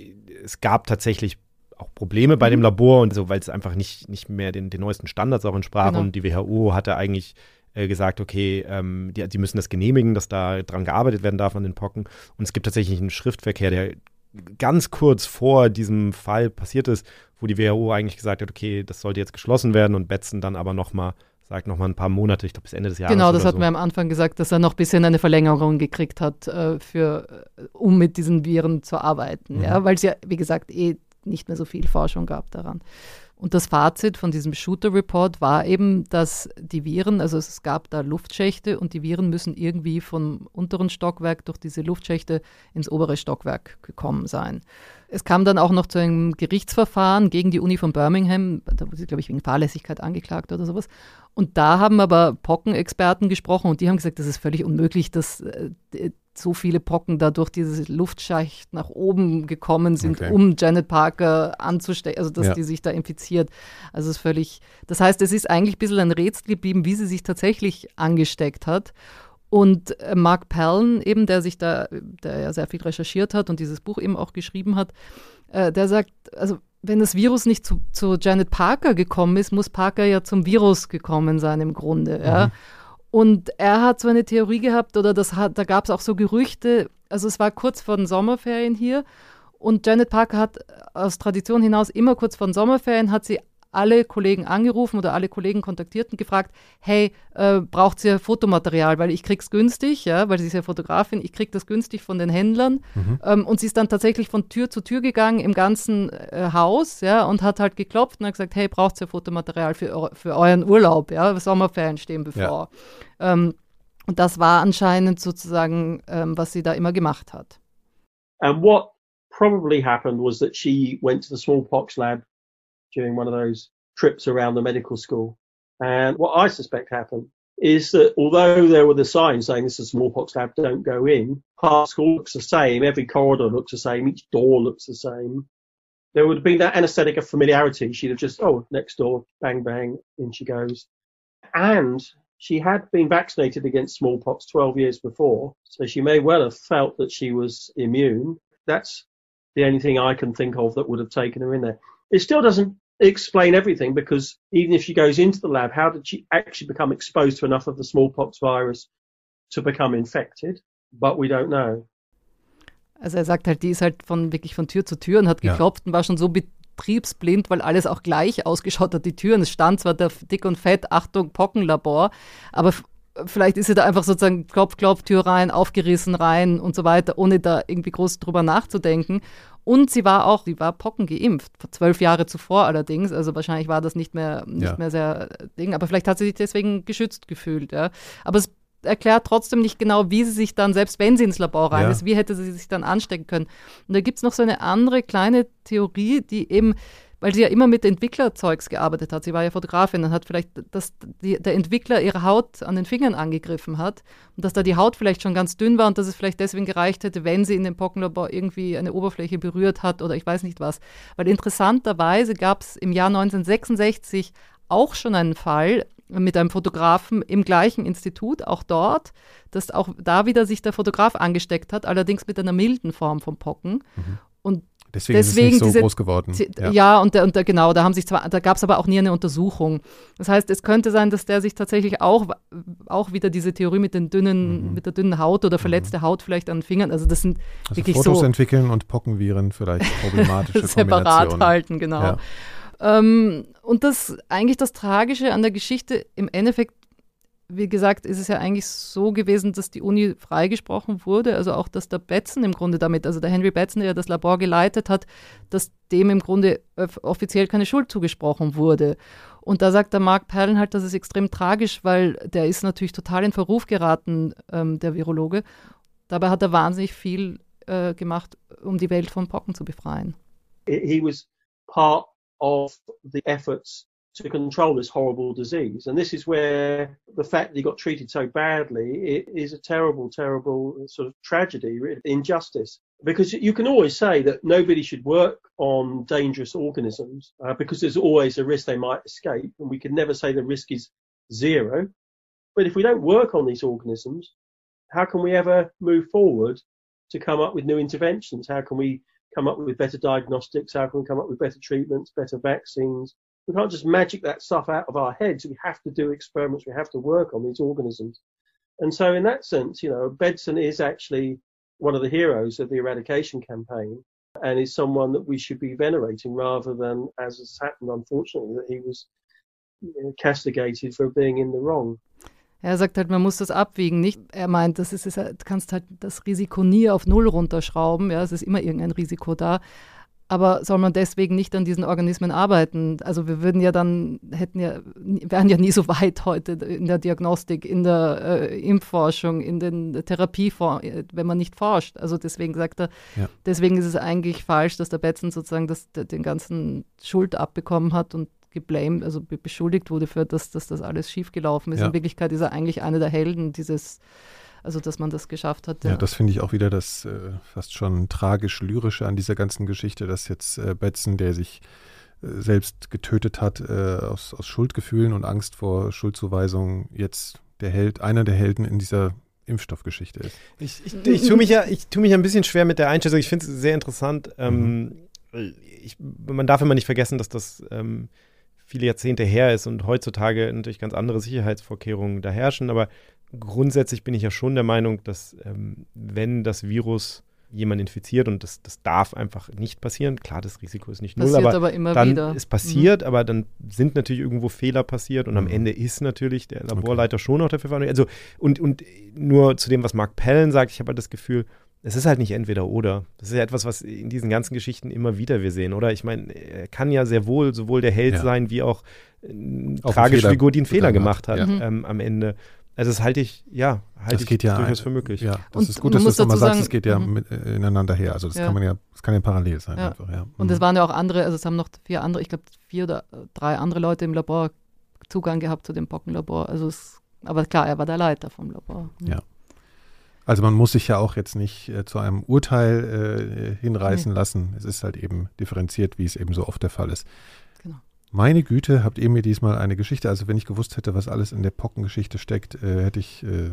es gab tatsächlich auch Probleme bei mhm. dem Labor und so, weil es einfach nicht, nicht mehr den, den neuesten Standards auch entsprach. Genau. Und die WHO hatte eigentlich äh, gesagt, okay, ähm, die, die müssen das genehmigen, dass da dran gearbeitet werden darf an den Pocken. Und es gibt tatsächlich einen Schriftverkehr, der ganz kurz vor diesem Fall passiert ist, wo die WHO eigentlich gesagt hat, okay, das sollte jetzt geschlossen werden und Betzen dann aber nochmal sagt nochmal ein paar Monate, ich glaube bis Ende des Jahres. Genau, das hatten so. wir am Anfang gesagt, dass er noch ein bisschen eine Verlängerung gekriegt hat, äh, für, äh, um mit diesen Viren zu arbeiten. Mhm. Ja, weil es ja, wie gesagt, eh nicht mehr so viel Forschung gab daran. Und das Fazit von diesem Shooter Report war eben, dass die Viren, also es gab da Luftschächte und die Viren müssen irgendwie vom unteren Stockwerk durch diese Luftschächte ins obere Stockwerk gekommen sein. Es kam dann auch noch zu einem Gerichtsverfahren gegen die Uni von Birmingham, da wurde sie, glaube ich, wegen Fahrlässigkeit angeklagt oder sowas. Und da haben aber Pockenexperten gesprochen und die haben gesagt, das ist völlig unmöglich, dass äh, so viele Pocken da durch diese Luftschacht nach oben gekommen sind, okay. um Janet Parker anzustecken, also dass ja. die sich da infiziert. Also es ist völlig, das heißt, es ist eigentlich ein bisschen ein Rätsel geblieben, wie sie sich tatsächlich angesteckt hat. Und äh, Mark Pallen eben, der sich da, der ja sehr viel recherchiert hat und dieses Buch eben auch geschrieben hat, äh, der sagt, also wenn das Virus nicht zu, zu, Janet Parker gekommen ist, muss Parker ja zum Virus gekommen sein im Grunde. Mhm. Ja. Und er hat so eine Theorie gehabt, oder das hat, da gab es auch so Gerüchte, also es war kurz vor den Sommerferien hier und Janet Parker hat aus Tradition hinaus immer kurz vor den Sommerferien hat sie alle Kollegen angerufen oder alle Kollegen kontaktiert und gefragt, hey, äh, braucht ihr Fotomaterial, weil ich krieg's günstig, ja, weil sie ist ja Fotografin, ich krieg das günstig von den Händlern. Mhm. Ähm, und sie ist dann tatsächlich von Tür zu Tür gegangen im ganzen äh, Haus, ja, und hat halt geklopft und hat gesagt, hey, braucht ihr Fotomaterial für, für euren Urlaub, ja, Sommerferien stehen bevor. Ja. Ähm, und das war anscheinend sozusagen, ähm, was sie da immer gemacht hat. And what probably happened was that she went to the smallpox lab during one of those trips around the medical school. And what I suspect happened is that although there were the signs saying this is a smallpox lab, don't go in, part school looks the same, every corridor looks the same, each door looks the same. There would have been that anesthetic of familiarity. She'd have just, oh, next door, bang, bang, in she goes. And she had been vaccinated against smallpox 12 years before, so she may well have felt that she was immune. That's the only thing I can think of that would have taken her in there. It still doesn't explain everything because even if she goes into the lab, how did she actually become exposed to enough of the smallpox virus to become infected? But we don't know. Also er sagt halt, die ist halt von wirklich von Tür zu Tür und hat geklopft ja. und war schon so betriebsblind, weil alles auch gleich ausgeschaut hat, die Türen. Es stand zwar der dick und fett, Achtung, Pockenlabor, aber vielleicht ist sie da einfach sozusagen Klopf, Klopf, Tür rein, aufgerissen rein und so weiter, ohne da irgendwie groß drüber nachzudenken. Und sie war auch, sie war Pocken geimpft, zwölf Jahre zuvor allerdings. Also wahrscheinlich war das nicht mehr, nicht ja. mehr sehr Ding, aber vielleicht hat sie sich deswegen geschützt gefühlt. Ja. Aber es erklärt trotzdem nicht genau, wie sie sich dann, selbst wenn sie ins Labor rein ja. ist, wie hätte sie sich dann anstecken können. Und da gibt es noch so eine andere kleine Theorie, die eben weil sie ja immer mit Entwicklerzeugs gearbeitet hat. Sie war ja Fotografin und hat vielleicht, dass die, der Entwickler ihre Haut an den Fingern angegriffen hat und dass da die Haut vielleicht schon ganz dünn war und dass es vielleicht deswegen gereicht hätte, wenn sie in dem Pockenlabor irgendwie eine Oberfläche berührt hat oder ich weiß nicht was. Weil interessanterweise gab es im Jahr 1966 auch schon einen Fall mit einem Fotografen im gleichen Institut, auch dort, dass auch da wieder sich der Fotograf angesteckt hat, allerdings mit einer milden Form von Pocken. Mhm. Und Deswegen, Deswegen ist es nicht so diese, groß geworden. Ja, ja und, der, und der, genau, da haben sich zwar, da gab es aber auch nie eine Untersuchung. Das heißt, es könnte sein, dass der sich tatsächlich auch, auch wieder diese Theorie mit den dünnen, mhm. mit der dünnen Haut oder verletzte mhm. Haut vielleicht an den Fingern. Also das sind also wirklich Fotos so. entwickeln und Pockenviren vielleicht problematische Separat halten, genau. Ja. Ähm, und das eigentlich das Tragische an der Geschichte im Endeffekt wie gesagt, ist es ja eigentlich so gewesen, dass die Uni freigesprochen wurde, also auch, dass der Betzen im Grunde damit, also der Henry Betzen, der das Labor geleitet hat, dass dem im Grunde offiziell keine Schuld zugesprochen wurde. Und da sagt der Mark Perlen halt, das ist extrem tragisch, weil der ist natürlich total in Verruf geraten, ähm, der Virologe. Dabei hat er wahnsinnig viel äh, gemacht, um die Welt von Pocken zu befreien. He was part of the efforts to control this horrible disease. And this is where the fact that he got treated so badly is a terrible, terrible sort of tragedy, injustice. Because you can always say that nobody should work on dangerous organisms uh, because there's always a risk they might escape. And we can never say the risk is zero. But if we don't work on these organisms, how can we ever move forward to come up with new interventions? How can we come up with better diagnostics? How can we come up with better treatments, better vaccines? We can't just magic that stuff out of our heads. We have to do experiments. We have to work on these organisms. And so in that sense, you know, Bedson is actually one of the heroes of the eradication campaign and is someone that we should be venerating rather than, as has happened, unfortunately, that he was castigated for being in the wrong. Er sagt halt, man muss das abwiegen, nicht? Er meint, das ist, du kannst halt das Risiko nie auf Null runterschrauben, ja, es ist immer irgendein Risiko da. Aber soll man deswegen nicht an diesen Organismen arbeiten? Also wir würden ja dann, hätten ja, wären ja nie so weit heute in der Diagnostik, in der äh, Impfforschung, in den Therapie, wenn man nicht forscht. Also deswegen sagt er, ja. deswegen ist es eigentlich falsch, dass der Betzen sozusagen das, den ganzen Schuld abbekommen hat und geblamed, also beschuldigt wurde für, dass, dass das alles schiefgelaufen ist. Ja. In Wirklichkeit ist er eigentlich einer der Helden dieses also, dass man das geschafft hat. Ja, ja das finde ich auch wieder das äh, fast schon tragisch-lyrische an dieser ganzen Geschichte, dass jetzt äh, Betzen, der sich äh, selbst getötet hat äh, aus, aus Schuldgefühlen und Angst vor Schuldzuweisungen, jetzt der Held, einer der Helden in dieser Impfstoffgeschichte ist. Ich, ich, ich tue mich ja, ich tue mich ein bisschen schwer mit der Einschätzung. Ich finde es sehr interessant. Ähm, mhm. ich, man darf immer nicht vergessen, dass das ähm, viele Jahrzehnte her ist und heutzutage natürlich ganz andere Sicherheitsvorkehrungen da herrschen. Aber grundsätzlich bin ich ja schon der Meinung, dass ähm, wenn das Virus jemand infiziert und das, das darf einfach nicht passieren. Klar, das Risiko ist nicht null, passiert aber, aber immer dann wieder. ist passiert, mhm. aber dann sind natürlich irgendwo Fehler passiert und mhm. am Ende ist natürlich der Laborleiter okay. schon noch dafür verantwortlich. Also und, und nur zu dem, was Mark Pellen sagt, ich habe halt das Gefühl, es ist halt nicht entweder oder. Das ist ja etwas, was in diesen ganzen Geschichten immer wieder wir sehen, oder? Ich meine, er kann ja sehr wohl sowohl der Held ja. sein, wie auch eine tragische Figur, die einen Fehler gemacht hat, ja. ähm, am Ende. Also das halte ich, ja, halte ich geht ja durchaus für möglich. Ja, das und ist gut, dass du es nochmal sagst, es geht ja mhm. mit, äh, ineinander her. Also das ja. kann man ja, das kann ja parallel sein ja. einfach, ja. Und es mhm. waren ja auch andere, also es haben noch vier andere, ich glaube vier oder drei andere Leute im Labor Zugang gehabt zu dem Pockenlabor. Also es, aber klar, er war der Leiter vom Labor. Mhm. Ja. Also man muss sich ja auch jetzt nicht äh, zu einem Urteil äh, hinreißen nee. lassen. Es ist halt eben differenziert, wie es eben so oft der Fall ist. Meine Güte, habt ihr mir diesmal eine Geschichte, also wenn ich gewusst hätte, was alles in der Pockengeschichte steckt, äh, hätte ich äh,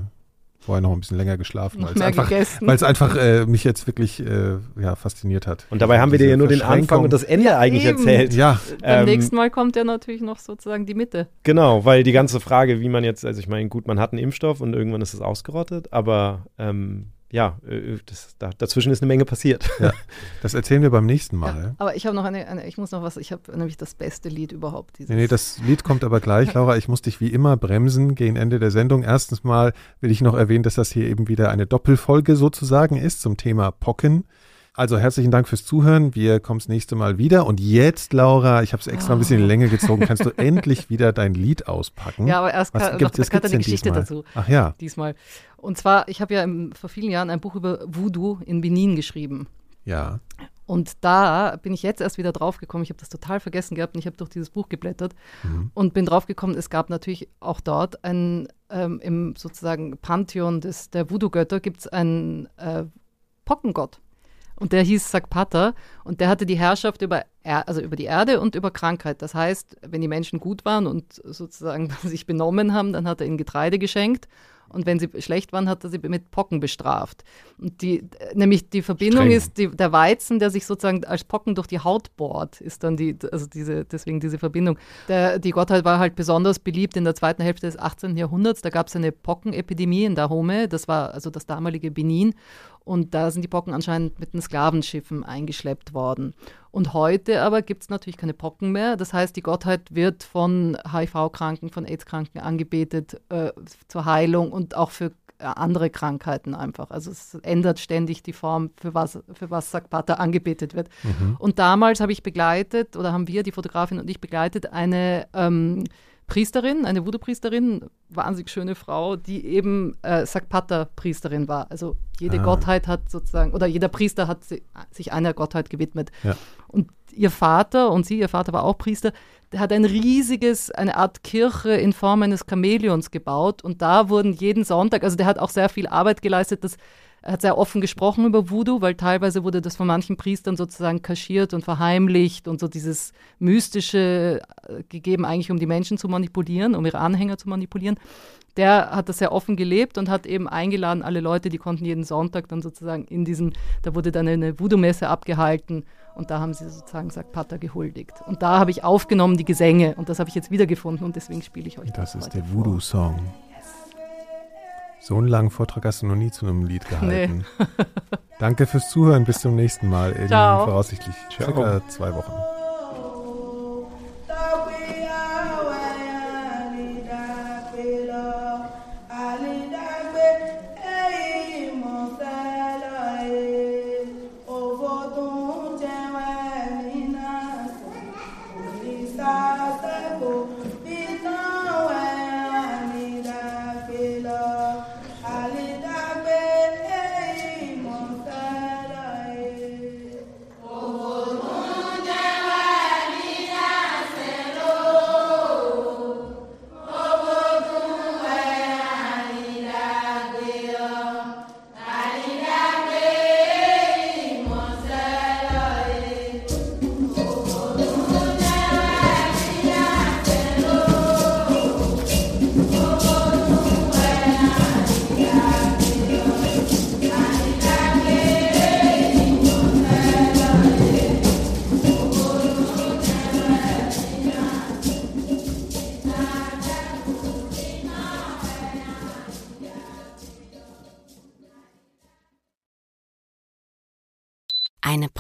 vorher noch ein bisschen länger geschlafen, weil es einfach, weil's einfach äh, mich jetzt wirklich äh, ja, fasziniert hat. Und dabei haben wir dir ja nur den Anfang und das Ende ja, eigentlich eben. erzählt. Ja. Beim ähm, nächsten Mal kommt ja natürlich noch sozusagen die Mitte. Genau, weil die ganze Frage, wie man jetzt, also ich meine, gut, man hat einen Impfstoff und irgendwann ist es ausgerottet, aber ähm, ja, äh, das, da, dazwischen ist eine Menge passiert. Ja, das erzählen wir beim nächsten Mal. Ja, aber ich habe noch eine, eine, ich muss noch was, ich habe nämlich das beste Lied überhaupt. Nee, nee, das Lied kommt aber gleich, Laura. Ich muss dich wie immer bremsen gegen Ende der Sendung. Erstens mal will ich noch erwähnen, dass das hier eben wieder eine Doppelfolge sozusagen ist zum Thema Pocken. Also herzlichen Dank fürs Zuhören. Wir kommen das nächste Mal wieder. Und jetzt, Laura, ich habe es extra ein bisschen in die Länge gezogen, kannst du endlich wieder dein Lied auspacken. Ja, aber erst was gibt's, noch, eine Geschichte diesmal? dazu. Ach ja. Diesmal. Und zwar, ich habe ja im, vor vielen Jahren ein Buch über Voodoo in Benin geschrieben. Ja. Und da bin ich jetzt erst wieder draufgekommen. Ich habe das total vergessen gehabt und ich habe durch dieses Buch geblättert mhm. und bin draufgekommen, es gab natürlich auch dort ein, ähm, im sozusagen Pantheon des, der Voodoo-Götter gibt es einen äh, Pockengott. Und der hieß Sakpata und der hatte die Herrschaft über, er also über die Erde und über Krankheit. Das heißt, wenn die Menschen gut waren und sozusagen sich benommen haben, dann hat er ihnen Getreide geschenkt und wenn sie schlecht waren, hat er sie mit Pocken bestraft. Und die, nämlich die Verbindung Streng. ist, die, der Weizen, der sich sozusagen als Pocken durch die Haut bohrt, ist dann die, also diese, deswegen diese Verbindung. Der, die Gottheit war halt besonders beliebt in der zweiten Hälfte des 18. Jahrhunderts. Da gab es eine Pockenepidemie in Dahomey, das war also das damalige Benin. Und da sind die Pocken anscheinend mit den Sklavenschiffen eingeschleppt worden. Und heute aber gibt es natürlich keine Pocken mehr. Das heißt, die Gottheit wird von HIV-Kranken, von AIDS-Kranken angebetet äh, zur Heilung und auch für äh, andere Krankheiten einfach. Also es ändert ständig die Form, für was, für was Sakpata angebetet wird. Mhm. Und damals habe ich begleitet, oder haben wir, die Fotografin und ich begleitet, eine ähm, Priesterin, eine Voodoo-Priesterin, wahnsinnig schöne Frau, die eben äh, Sakpata-Priesterin war. Also jede ah. Gottheit hat sozusagen, oder jeder Priester hat sich einer Gottheit gewidmet. Ja. Und ihr Vater und sie, ihr Vater war auch Priester, der hat ein riesiges, eine Art Kirche in Form eines Chamäleons gebaut. Und da wurden jeden Sonntag, also der hat auch sehr viel Arbeit geleistet, dass hat sehr offen gesprochen über Voodoo, weil teilweise wurde das von manchen Priestern sozusagen kaschiert und verheimlicht und so dieses Mystische äh, gegeben, eigentlich um die Menschen zu manipulieren, um ihre Anhänger zu manipulieren. Der hat das sehr offen gelebt und hat eben eingeladen, alle Leute, die konnten jeden Sonntag dann sozusagen in diesen, da wurde dann eine Voodoo-Messe abgehalten und da haben sie sozusagen sagt Pater gehuldigt. Und da habe ich aufgenommen die Gesänge und das habe ich jetzt wiedergefunden und deswegen spiele ich euch das. Das ist der Voodoo-Song. So einen langen Vortrag hast du noch nie zu einem Lied gehalten. Nee. Danke fürs Zuhören. Bis zum nächsten Mal in Ciao. voraussichtlich circa zwei Wochen.